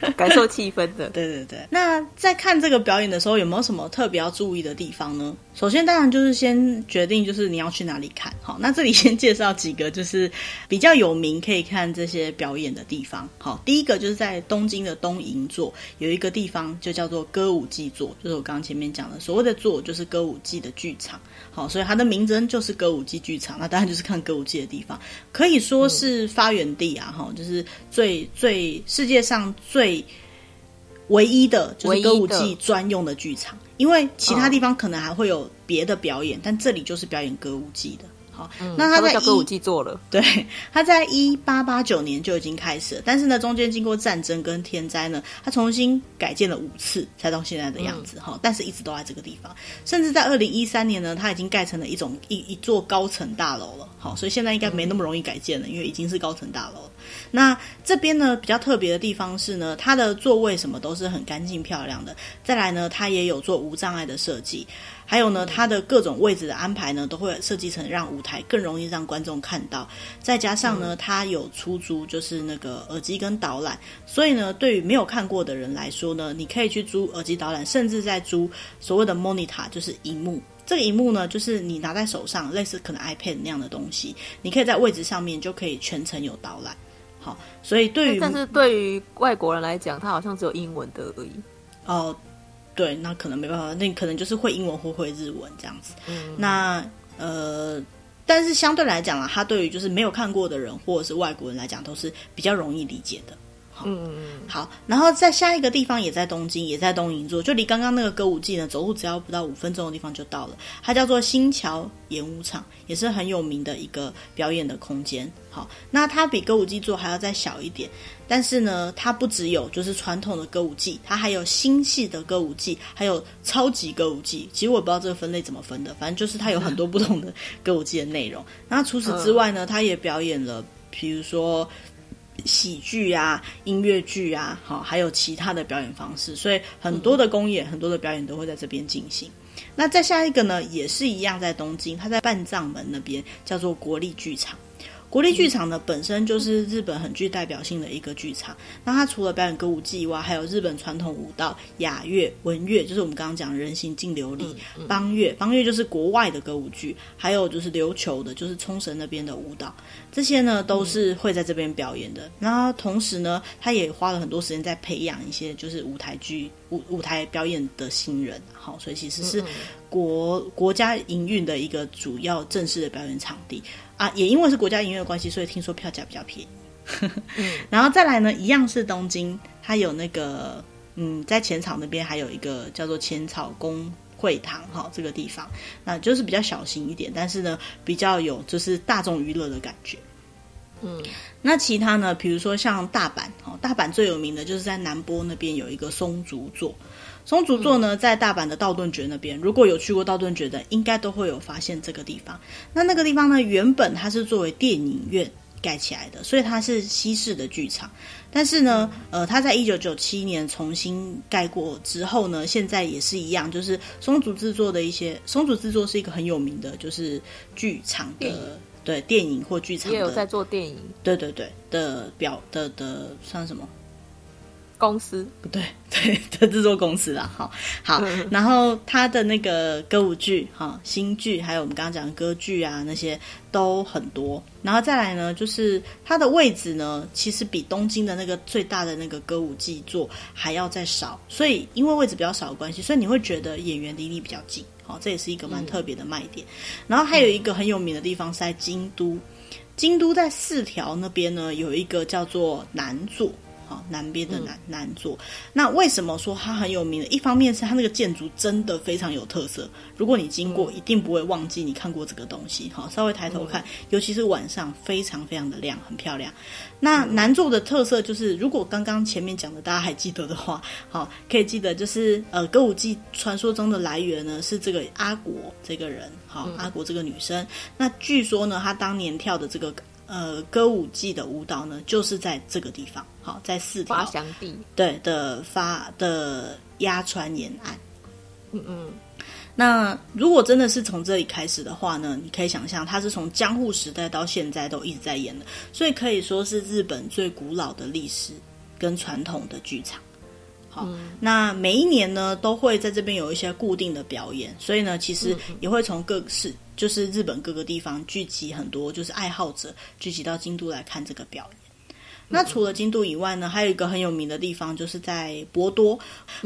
感受气氛的。对对对。那在看这个表演的时候，有没有什么特别要注意的地方呢？首先，当然就是先决定就是你要去哪里看。好，那这里先介绍几个就是比较有名可以看这些表演的地方。好，第一个就是在东京的东银座有一个地方就叫做歌舞伎座，就是我刚刚前面讲的所谓的座，就是歌舞伎的剧场。好，所以它的名称就是歌舞伎剧场，那当然就是看歌舞伎的地方，可以说是发源地啊，哈、嗯，就是最最世界上最唯一的，就是歌舞伎专用的剧场，因为其他地方可能还会有别的表演，哦、但这里就是表演歌舞伎的。好，嗯、那他在叫歌舞伎做了。对，他在一八八九年就已经开始了，但是呢，中间经过战争跟天灾呢，他重新改建了五次，才到现在的样子。哈、嗯，但是一直都在这个地方，甚至在二零一三年呢，他已经盖成了一种一一座高层大楼了。好，所以现在应该没那么容易改建了，因为已经是高层大楼了。那这边呢，比较特别的地方是呢，它的座位什么都是很干净漂亮的。再来呢，它也有做无障碍的设计。还有呢，它的各种位置的安排呢，都会设计成让舞台更容易让观众看到。再加上呢，它有出租，就是那个耳机跟导览。所以呢，对于没有看过的人来说呢，你可以去租耳机导览，甚至在租所谓的 monitor，就是荧幕。这个荧幕呢，就是你拿在手上，类似可能 iPad 那样的东西，你可以在位置上面就可以全程有导览。好，所以对于但是对于外国人来讲，他好像只有英文的而已。哦。对，那可能没办法，那可能就是会英文或会日文这样子。嗯，那呃，但是相对来讲啊，他对于就是没有看过的人或者是外国人来讲，都是比较容易理解的。嗯嗯嗯。好，然后在下一个地方也在东京，也在东银座，就离刚刚那个歌舞伎呢，走路只要不到五分钟的地方就到了。它叫做新桥演武场，也是很有名的一个表演的空间。好，那它比歌舞伎座还要再小一点，但是呢，它不只有就是传统的歌舞伎，它还有新系的歌舞伎，还有超级歌舞伎。其实我不知道这个分类怎么分的，反正就是它有很多不同的歌舞伎的内容。那除此之外呢，它也表演了，比如说。喜剧啊，音乐剧啊，好，还有其他的表演方式，所以很多的公演，很多的表演都会在这边进行。那再下一个呢，也是一样，在东京，它在半藏门那边，叫做国立剧场。国立剧场呢，本身就是日本很具代表性的一个剧场。那它除了表演歌舞伎以外，还有日本传统舞蹈、雅乐、文乐，就是我们刚刚讲的人形净琉璃、邦乐。邦乐就是国外的歌舞剧，还有就是琉球的，就是冲绳那边的舞蹈。这些呢，都是会在这边表演的。然后同时呢，他也花了很多时间在培养一些就是舞台剧、舞舞台表演的新人。好，所以其实是国国家营运的一个主要正式的表演场地。啊，也因为是国家营业的关系，所以听说票价比较便宜。嗯、然后再来呢，一样是东京，它有那个嗯，在浅草那边还有一个叫做浅草宫会堂哈、哦，这个地方那就是比较小型一点，但是呢比较有就是大众娱乐的感觉。嗯，那其他呢，比如说像大阪哦，大阪最有名的就是在南波那边有一个松竹座。松竹座呢，在大阪的道顿崛那边，如果有去过道顿崛的，应该都会有发现这个地方。那那个地方呢，原本它是作为电影院盖起来的，所以它是西式的剧场。但是呢，呃，它在一九九七年重新盖过之后呢，现在也是一样，就是松竹制作的一些，松竹制作是一个很有名的，就是剧场的，对，电影或剧场的，也有在做电影，对对对的表的的算什么？公司不对，对的制作公司啦，好，好，然后他的那个歌舞剧，哈，新剧，还有我们刚刚讲的歌剧啊，那些都很多。然后再来呢，就是它的位置呢，其实比东京的那个最大的那个歌舞伎座还要再少。所以因为位置比较少的关系，所以你会觉得演员离你比较近，好，这也是一个蛮特别的卖点。然后还有一个很有名的地方是在京都，京都在四条那边呢，有一个叫做南座。好，南边的南南座，那为什么说它很有名呢？一方面是它那个建筑真的非常有特色，如果你经过，一定不会忘记你看过这个东西。好，稍微抬头看，尤其是晚上，非常非常的亮，很漂亮。那南座的特色就是，如果刚刚前面讲的大家还记得的话，好，可以记得就是呃，歌舞伎传说中的来源呢是这个阿国这个人，好，阿国这个女生。那据说呢，她当年跳的这个。呃，歌舞伎的舞蹈呢，就是在这个地方，好，在四条对的发的鸭川沿岸，嗯嗯。那如果真的是从这里开始的话呢，你可以想象，它是从江户时代到现在都一直在演的，所以可以说是日本最古老的历史跟传统的剧场。好，嗯、那每一年呢，都会在这边有一些固定的表演，所以呢，其实也会从各市。就是日本各个地方聚集很多，就是爱好者聚集到京都来看这个表演。那除了京都以外呢，还有一个很有名的地方，就是在博多，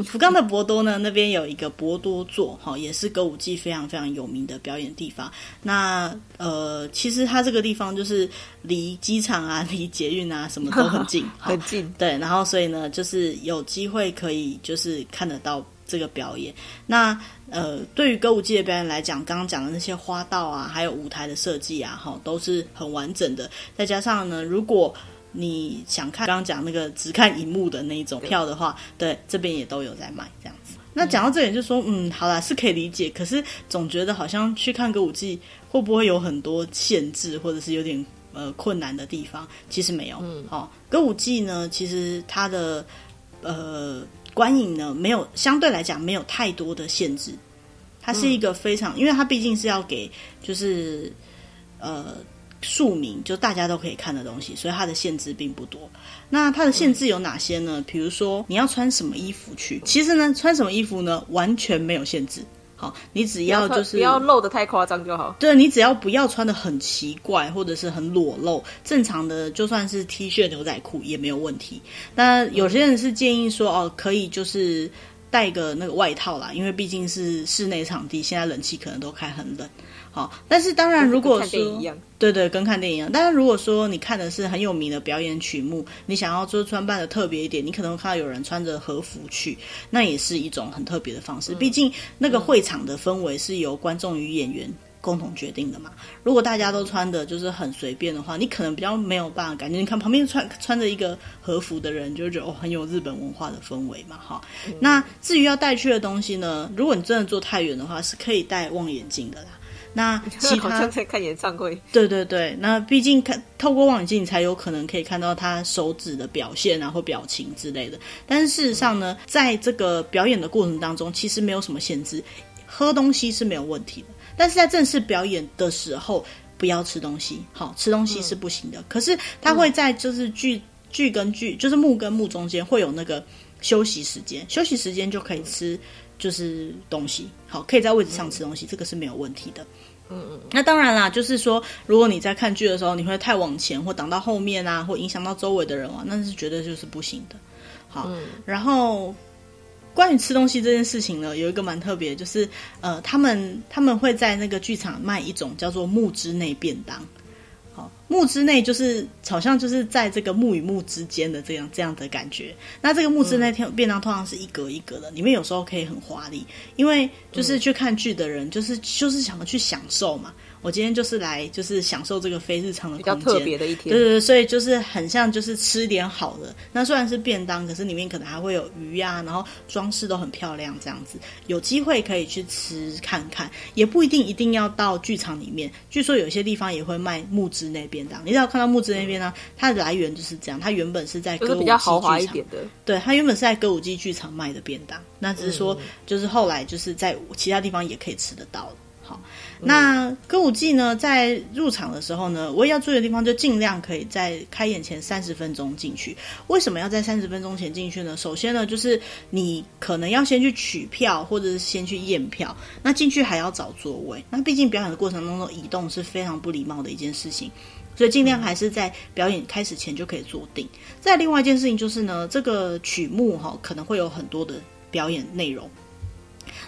福冈的博多呢，那边有一个博多座，哈，也是歌舞伎非常非常有名的表演地方。那呃，其实它这个地方就是离机场啊、离捷运啊什么都很近，很近。对，然后所以呢，就是有机会可以就是看得到这个表演。那呃，对于歌舞伎的表演来讲，刚刚讲的那些花道啊，还有舞台的设计啊，哈，都是很完整的。再加上呢，如果你想看刚刚讲那个只看荧幕的那一种票的话，对，这边也都有在卖这样子。那讲到这里，就说嗯，好啦，是可以理解。可是总觉得好像去看歌舞伎会不会有很多限制，或者是有点呃困难的地方？其实没有。嗯，好，歌舞伎呢，其实它的呃。观影呢，没有相对来讲没有太多的限制，它是一个非常，嗯、因为它毕竟是要给就是呃庶民，就大家都可以看的东西，所以它的限制并不多。那它的限制有哪些呢？嗯、比如说你要穿什么衣服去，其实呢，穿什么衣服呢，完全没有限制。好，你只要就是不要露的太夸张就好。对，你只要不要穿的很奇怪或者是很裸露，正常的就算是 T 恤牛仔裤也没有问题。那有些人是建议说哦，可以就是带个那个外套啦，因为毕竟是室内场地，现在冷气可能都开很冷。好，但是当然，如果说对对，跟看电影一样。当然，如果说你看的是很有名的表演曲目，你想要做穿扮的特别一点，你可能会看到有人穿着和服去，那也是一种很特别的方式。毕竟那个会场的氛围是由观众与演员共同决定的嘛。如果大家都穿的就是很随便的话，你可能比较没有办法感觉。你看旁边穿穿着一个和服的人，就会觉得哦，很有日本文化的氛围嘛。哈，那至于要带去的东西呢，如果你真的坐太远的话，是可以戴望远镜的啦。那其他好像在看演唱会，对对对，那毕竟看透过望远镜，你才有可能可以看到他手指的表现啊或表情之类的。但是事实上呢，在这个表演的过程当中，其实没有什么限制，喝东西是没有问题的。但是在正式表演的时候，不要吃东西，好，吃东西是不行的。嗯、可是他会在就是剧剧跟剧，就是幕跟幕中间会有那个休息时间，休息时间就可以吃。就是东西好，可以在位置上吃东西，嗯、这个是没有问题的。嗯嗯。那当然啦，就是说，如果你在看剧的时候，你会太往前或挡到后面啊，或影响到周围的人啊，那是绝对就是不行的。好，嗯、然后关于吃东西这件事情呢，有一个蛮特别，就是呃，他们他们会在那个剧场卖一种叫做木之内便当。好，幕之内就是好像就是在这个木与木之间的这样这样的感觉。那这个木之内天便当通常是一格一格的，里面有时候可以很华丽，因为就是去看剧的人就是就是想要去享受嘛。我今天就是来，就是享受这个非日常的比较特别的一天。对对对，所以就是很像，就是吃一点好的。那虽然是便当，可是里面可能还会有鱼呀、啊，然后装饰都很漂亮，这样子。有机会可以去吃看看，也不一定一定要到剧场里面。据说有些地方也会卖木之内便当。你只要看到木之内便当，它的来源就是这样。它原本是在歌舞伎剧场。对，它原本是在歌舞伎剧场卖的便当，那只是说，就是后来就是在其他地方也可以吃得到。好，那歌舞伎呢，在入场的时候呢，我也要注意的地方就尽量可以在开演前三十分钟进去。为什么要在三十分钟前进去呢？首先呢，就是你可能要先去取票，或者是先去验票。那进去还要找座位。那毕竟表演的过程当中移动是非常不礼貌的一件事情，所以尽量还是在表演开始前就可以坐定。再另外一件事情就是呢，这个曲目哈可能会有很多的表演内容。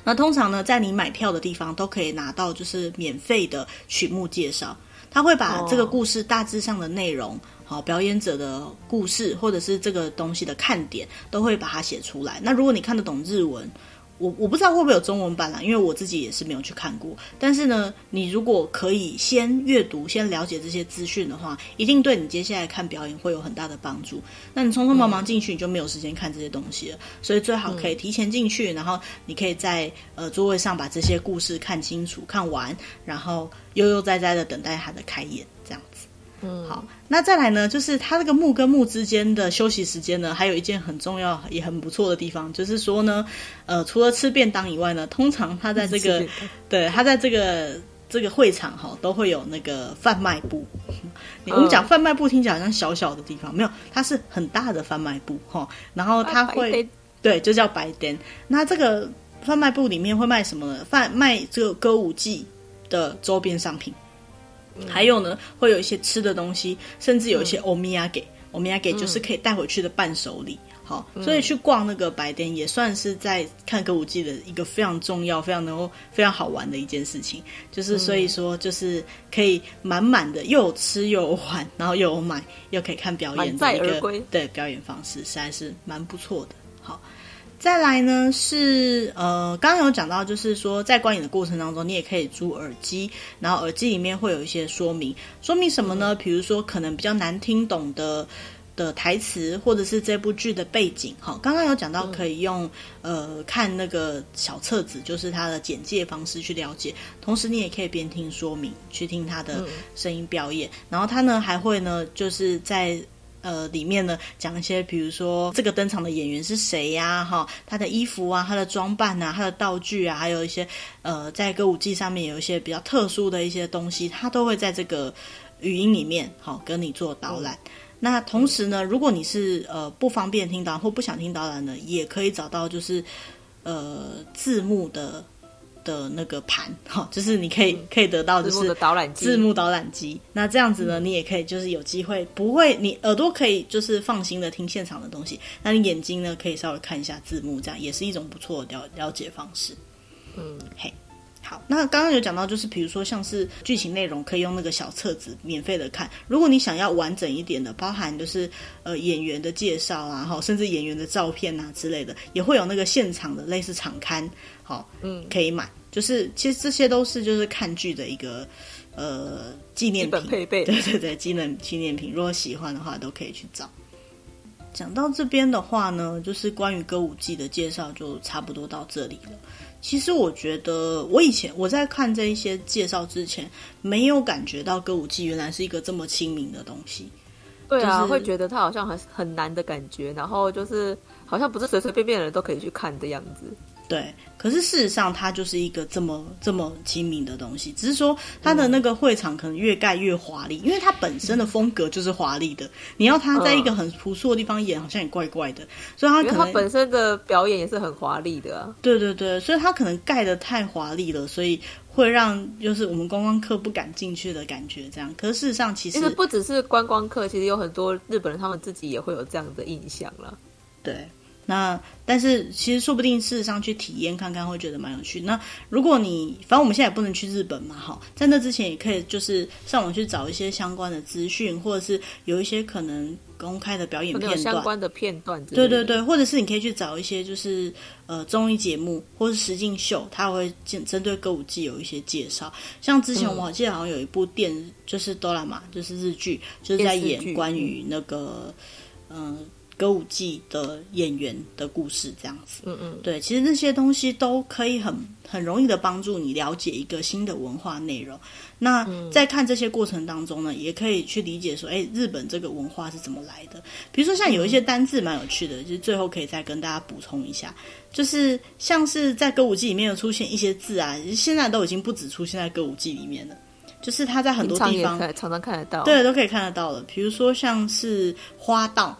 那通常呢，在你买票的地方都可以拿到，就是免费的曲目介绍。他会把这个故事大致上的内容，好、表演者的故事，或者是这个东西的看点，都会把它写出来。那如果你看得懂日文，我我不知道会不会有中文版啦，因为我自己也是没有去看过。但是呢，你如果可以先阅读、先了解这些资讯的话，一定对你接下来看表演会有很大的帮助。那你匆匆忙忙进去，你就没有时间看这些东西了。所以最好可以提前进去，然后你可以在呃座位上把这些故事看清楚、看完，然后悠悠哉哉的等待它的开演，这样子。嗯，好，那再来呢，就是它这个木跟木之间的休息时间呢，还有一件很重要也很不错的地方，就是说呢，呃，除了吃便当以外呢，通常它在这个，对，它在这个这个会场哈，都会有那个贩卖部。我们讲贩卖部听起来好像小小的地方，没有，它是很大的贩卖部哈。然后它会，对，就叫白店。那这个贩卖部里面会卖什么呢？贩卖这个歌舞伎的周边商品。还有呢，会有一些吃的东西，甚至有一些欧米亚给，欧米亚给就是可以带回去的伴手礼。好，所以去逛那个白店也算是在看歌舞伎的一个非常重要、非常能够、非常好玩的一件事情。就是所以说，就是可以满满的又有吃又有玩，然后又有买，又可以看表演的一个对表演方式，实在是蛮不错的。好。再来呢是呃，刚刚有讲到，就是说在观影的过程当中，你也可以租耳机，然后耳机里面会有一些说明，说明什么呢？比如说可能比较难听懂的的台词，或者是这部剧的背景。好，刚刚有讲到可以用呃看那个小册子，就是它的简介方式去了解，同时你也可以边听说明，去听它的声音表演，然后它呢还会呢就是在。呃，里面呢讲一些，比如说这个登场的演员是谁呀？哈，他的衣服啊，他的装扮啊，他的道具啊，还有一些呃，在歌舞伎上面有一些比较特殊的一些东西，他都会在这个语音里面好跟你做导览。嗯、那同时呢，如果你是呃不方便听导览或不想听导览的，也可以找到就是呃字幕的的那个盘，哈，就是你可以可以得到就是字幕导览机，字幕导览机。那这样子呢，你也可以就是有机会不会，你耳朵可以就是放心的听现场的东西，那你眼睛呢可以稍微看一下字幕，这样也是一种不错的了了解方式。嗯，嘿。好，那刚刚有讲到，就是比如说像是剧情内容，可以用那个小册子免费的看。如果你想要完整一点的，包含就是呃演员的介绍啊，哈，甚至演员的照片啊之类的，也会有那个现场的类似场刊，好，嗯，可以买。就是其实这些都是就是看剧的一个呃纪念品配备，对对对，纪念纪念品。如果喜欢的话，都可以去找。讲到这边的话呢，就是关于歌舞伎的介绍就差不多到这里了。其实我觉得，我以前我在看这一些介绍之前，没有感觉到歌舞伎原来是一个这么亲民的东西。对啊，就是、会觉得它好像很很难的感觉，然后就是好像不是随随便便的人都可以去看的样子。对，可是事实上，它就是一个这么这么亲民的东西。只是说，它的那个会场可能越盖越华丽，因为它本身的风格就是华丽的。你要它在一个很朴素的地方演，好像也怪怪的。所以它可能它本身的表演也是很华丽的啊。对对对，所以它可能盖的太华丽了，所以会让就是我们观光客不敢进去的感觉。这样，可是事实上，其实其实不只是观光客，其实有很多日本人他们自己也会有这样的印象了。对。那但是其实说不定事实上去体验看看会觉得蛮有趣。那如果你反正我们现在也不能去日本嘛，哈，在那之前也可以就是上网去找一些相关的资讯，或者是有一些可能公开的表演片段，相关的片段。对对对，或者是你可以去找一些就是呃综艺节目或是实境秀，它会针针对歌舞伎有一些介绍。像之前我记得好像有一部电就是哆啦嘛就是日剧，就是在演关于那个嗯。呃歌舞伎的演员的故事，这样子，嗯嗯，对，其实那些东西都可以很很容易的帮助你了解一个新的文化内容。那在看这些过程当中呢，也可以去理解说，哎，日本这个文化是怎么来的？比如说像有一些单字蛮有趣的，就是最后可以再跟大家补充一下，就是像是在歌舞伎里面有出现一些字啊，现在都已经不止出现在歌舞伎里面了，就是它在很多地方常常看得到，对，都可以看得到了。比如说像是花道。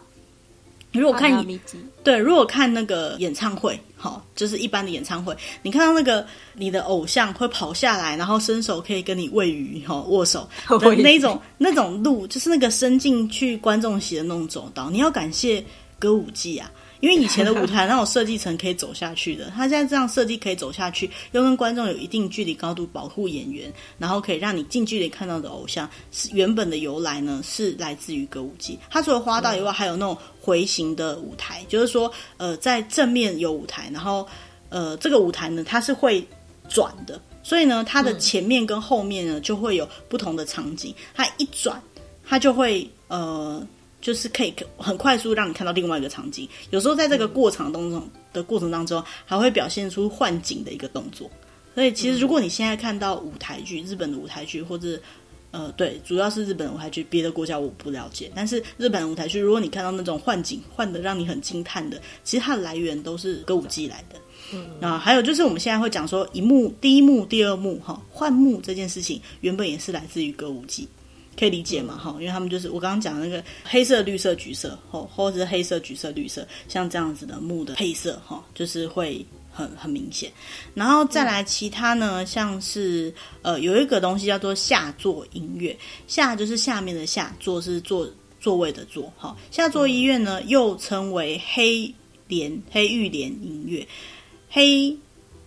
如果看你对，如果看那个演唱会，好，就是一般的演唱会，你看到那个你的偶像会跑下来，然后伸手可以跟你喂鱼，哈，握手 的那种那种路，就是那个伸进去观众席的那种走道，你要感谢歌舞伎啊。因为以前的舞台那种设计成可以走下去的，他现在这样设计可以走下去，又跟观众有一定距离高度保护演员，然后可以让你近距离看到的偶像是原本的由来呢，是来自于歌舞伎。它除了花道以外，还有那种回形的舞台，就是说，呃，在正面有舞台，然后呃，这个舞台呢，它是会转的，所以呢，它的前面跟后面呢就会有不同的场景，它一转，它就会呃。就是可以很快速让你看到另外一个场景，有时候在这个过程当中的过程当中，还会表现出换景的一个动作。所以其实如果你现在看到舞台剧，日本的舞台剧，或者呃对，主要是日本舞台剧，别的国家我不了解。但是日本的舞台剧，如果你看到那种换景换的让你很惊叹的，其实它的来源都是歌舞伎来的。嗯，那还有就是我们现在会讲说一幕、第一幕、第二幕哈换幕这件事情，原本也是来自于歌舞伎。可以理解嘛？哈，因为他们就是我刚刚讲的那个黑色、绿色、橘色，或或者是黑色、橘色、绿色，像这样子的木的配色，哈，就是会很很明显。然后再来其他呢，像是呃有一个东西叫做下座音乐，下就是下面的下，座是座座位的座，哈，下座音乐呢又称为黑莲黑玉莲音乐，黑。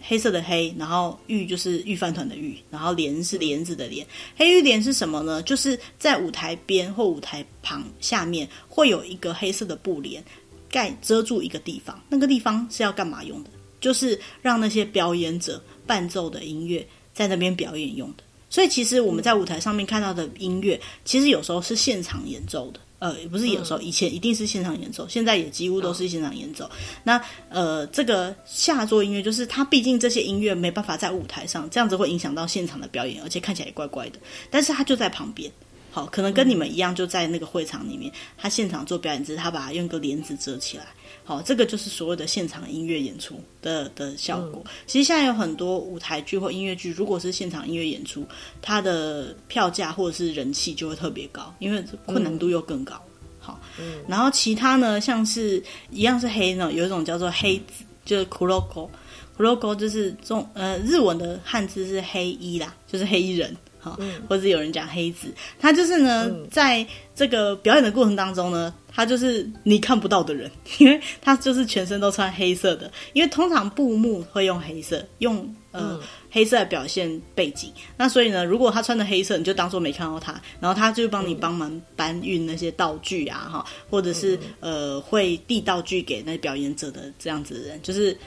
黑色的黑，然后玉就是玉饭团的玉，然后帘是帘子的帘。黑玉帘是什么呢？就是在舞台边或舞台旁下面会有一个黑色的布帘盖遮住一个地方，那个地方是要干嘛用的？就是让那些表演者伴奏的音乐在那边表演用的。所以其实我们在舞台上面看到的音乐，其实有时候是现场演奏的。呃，也不是有时候，以前一定是现场演奏，现在也几乎都是现场演奏。那呃，这个下作音乐就是它，毕竟这些音乐没办法在舞台上，这样子会影响到现场的表演，而且看起来也怪怪的。但是它就在旁边，好，可能跟你们一样，就在那个会场里面，他现场做表演，只是他把它用个帘子遮起来。好，这个就是所谓的现场音乐演出的的效果。嗯、其实现在有很多舞台剧或音乐剧，如果是现场音乐演出，它的票价或者是人气就会特别高，因为困难度又更高。嗯、好，嗯、然后其他呢，像是一样是黑呢，有一种叫做黑子，就是 kuroko。，Uroku 就是中呃日文的汉字是黑衣啦，就是黑衣人。好，或者有人讲黑子，他就是呢，嗯、在这个表演的过程当中呢，他就是你看不到的人，因为他就是全身都穿黑色的，因为通常布幕会用黑色，用呃、嗯、黑色来表现背景，那所以呢，如果他穿的黑色，你就当做没看到他，然后他就帮你帮忙搬运那些道具啊，哈，或者是呃会递道具给那表演者的这样子的人，就是。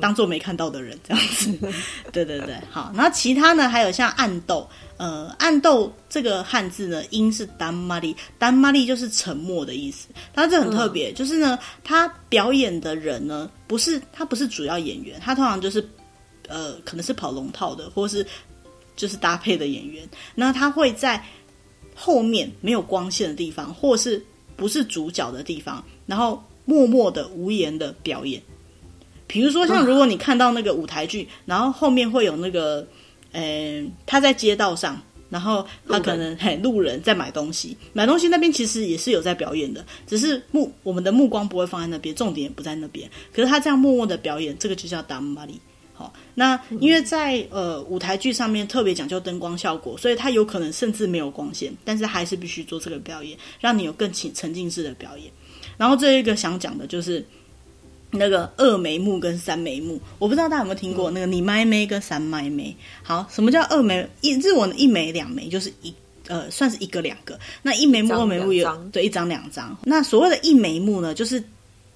当做没看到的人这样子，对对对，好。然后其他呢，还有像暗斗，呃，暗斗这个汉字呢，音是丹玛丽，丹玛丽就是沉默的意思。它这很特别，嗯、就是呢，他表演的人呢，不是他不是主要演员，他通常就是呃，可能是跑龙套的，或是就是搭配的演员。那他会在后面没有光线的地方，或是不是主角的地方，然后默默的无言的表演。比如说，像如果你看到那个舞台剧，嗯、然后后面会有那个，呃，他在街道上，然后他可能嘿路人在买东西，买东西那边其实也是有在表演的，只是目我们的目光不会放在那边，重点也不在那边。可是他这样默默的表演，这个就叫达玛里。好，那因为在呃舞台剧上面特别讲究灯光效果，所以他有可能甚至没有光线，但是还是必须做这个表演，让你有更沉沉浸式的表演。然后这一个想讲的就是。那个二眉目跟三眉目，我不知道大家有没有听过、嗯、那个你麦眉跟三麦眉。好，什么叫二眉？一日文的一眉两眉就是一呃，算是一个两个。那一眉目二眉目有对一张两张。那所谓的一眉目呢，就是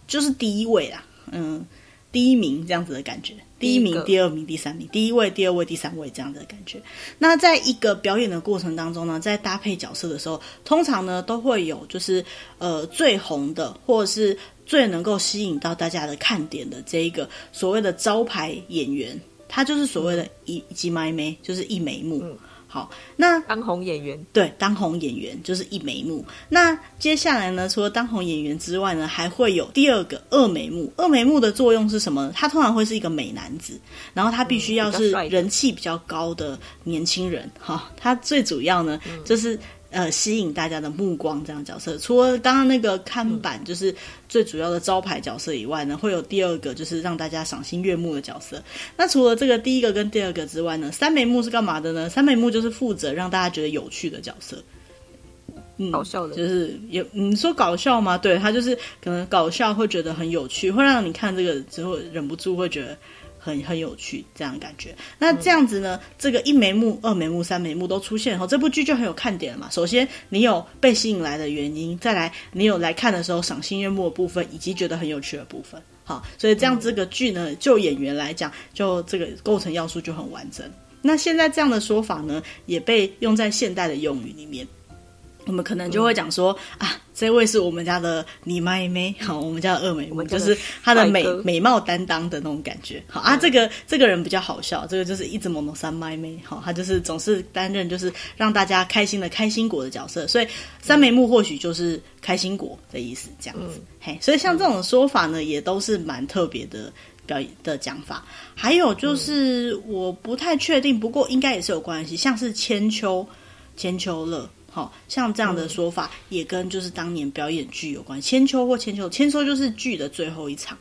就是第一位啦，嗯，第一名这样子的感觉。第一名、第二名、第三名，第一位、第二位、第三位这样子的感觉。那在一个表演的过程当中呢，在搭配角色的时候，通常呢都会有就是呃最红的，或者是最能够吸引到大家的看点的这一个所谓的招牌演员，他就是所谓的一一枚眉，就是一眉目。嗯好，那当红演员对当红演员就是一眉目。那接下来呢，除了当红演员之外呢，还会有第二个二眉目。二眉目的作用是什么？他通常会是一个美男子，然后他必须要是人气比较高的年轻人。哈、嗯，他最主要呢、嗯、就是。呃，吸引大家的目光这样角色，除了刚刚那个看板就是最主要的招牌角色以外呢，会有第二个就是让大家赏心悦目的角色。那除了这个第一个跟第二个之外呢，三枚目是干嘛的呢？三枚目就是负责让大家觉得有趣的角色，嗯，搞笑的，就是有你说搞笑吗？对，他就是可能搞笑会觉得很有趣，会让你看这个之后忍不住会觉得。很很有趣，这样感觉。那这样子呢，这个一眉目、二眉目、三眉目都出现后，这部剧就很有看点了嘛。首先，你有被吸引来的原因；再来，你有来看的时候赏心悦目的部分，以及觉得很有趣的部分。好，所以这样这个剧呢，就演员来讲，就这个构成要素就很完整。那现在这样的说法呢，也被用在现代的用语里面。我们可能就会讲说、啊，这位是我们家的你妹妹，好，我们家的二枚目，就是她的美美貌担当的那种感觉。好啊，这个这个人比较好笑，这个就是一直萌萌三妹妹，好，她就是总是担任就是让大家开心的开心果的角色，所以三眉目或许就是开心果的意思，这样子。嗯、嘿，所以像这种说法呢，也都是蛮特别的表演的讲法。还有就是我不太确定，不过应该也是有关系，像是千秋千秋乐。好像这样的说法也跟就是当年表演剧有关，嗯、千秋或千秋，千秋就是剧的最后一场，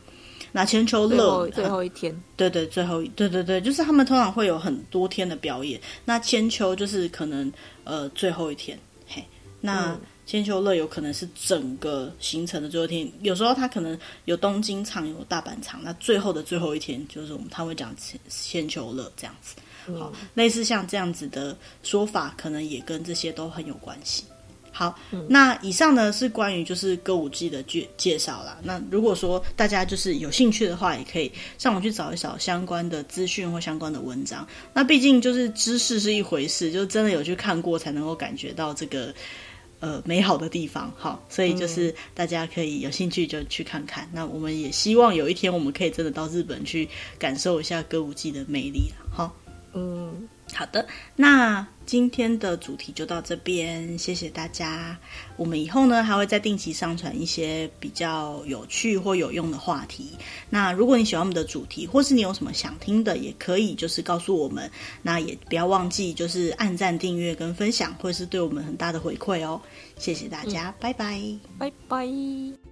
那千秋乐最后一天，对对，最后一对对对，就是他们通常会有很多天的表演，那千秋就是可能呃最后一天，嘿，那千秋乐有可能是整个行程的最后一天，有时候他可能有东京场有大阪场，那最后的最后一天就是我们他会讲千千秋乐这样子。好，类似像这样子的说法，可能也跟这些都很有关系。好，嗯、那以上呢是关于就是歌舞伎的介介绍啦。那如果说大家就是有兴趣的话，也可以上网去找一找相关的资讯或相关的文章。那毕竟就是知识是一回事，就真的有去看过才能够感觉到这个呃美好的地方。好，所以就是大家可以有兴趣就去看看。那我们也希望有一天我们可以真的到日本去感受一下歌舞伎的魅力。好。嗯，好的，那今天的主题就到这边，谢谢大家。我们以后呢还会再定期上传一些比较有趣或有用的话题。那如果你喜欢我们的主题，或是你有什么想听的，也可以就是告诉我们。那也不要忘记就是按赞、订阅跟分享，会是对我们很大的回馈哦。谢谢大家，拜拜，拜拜。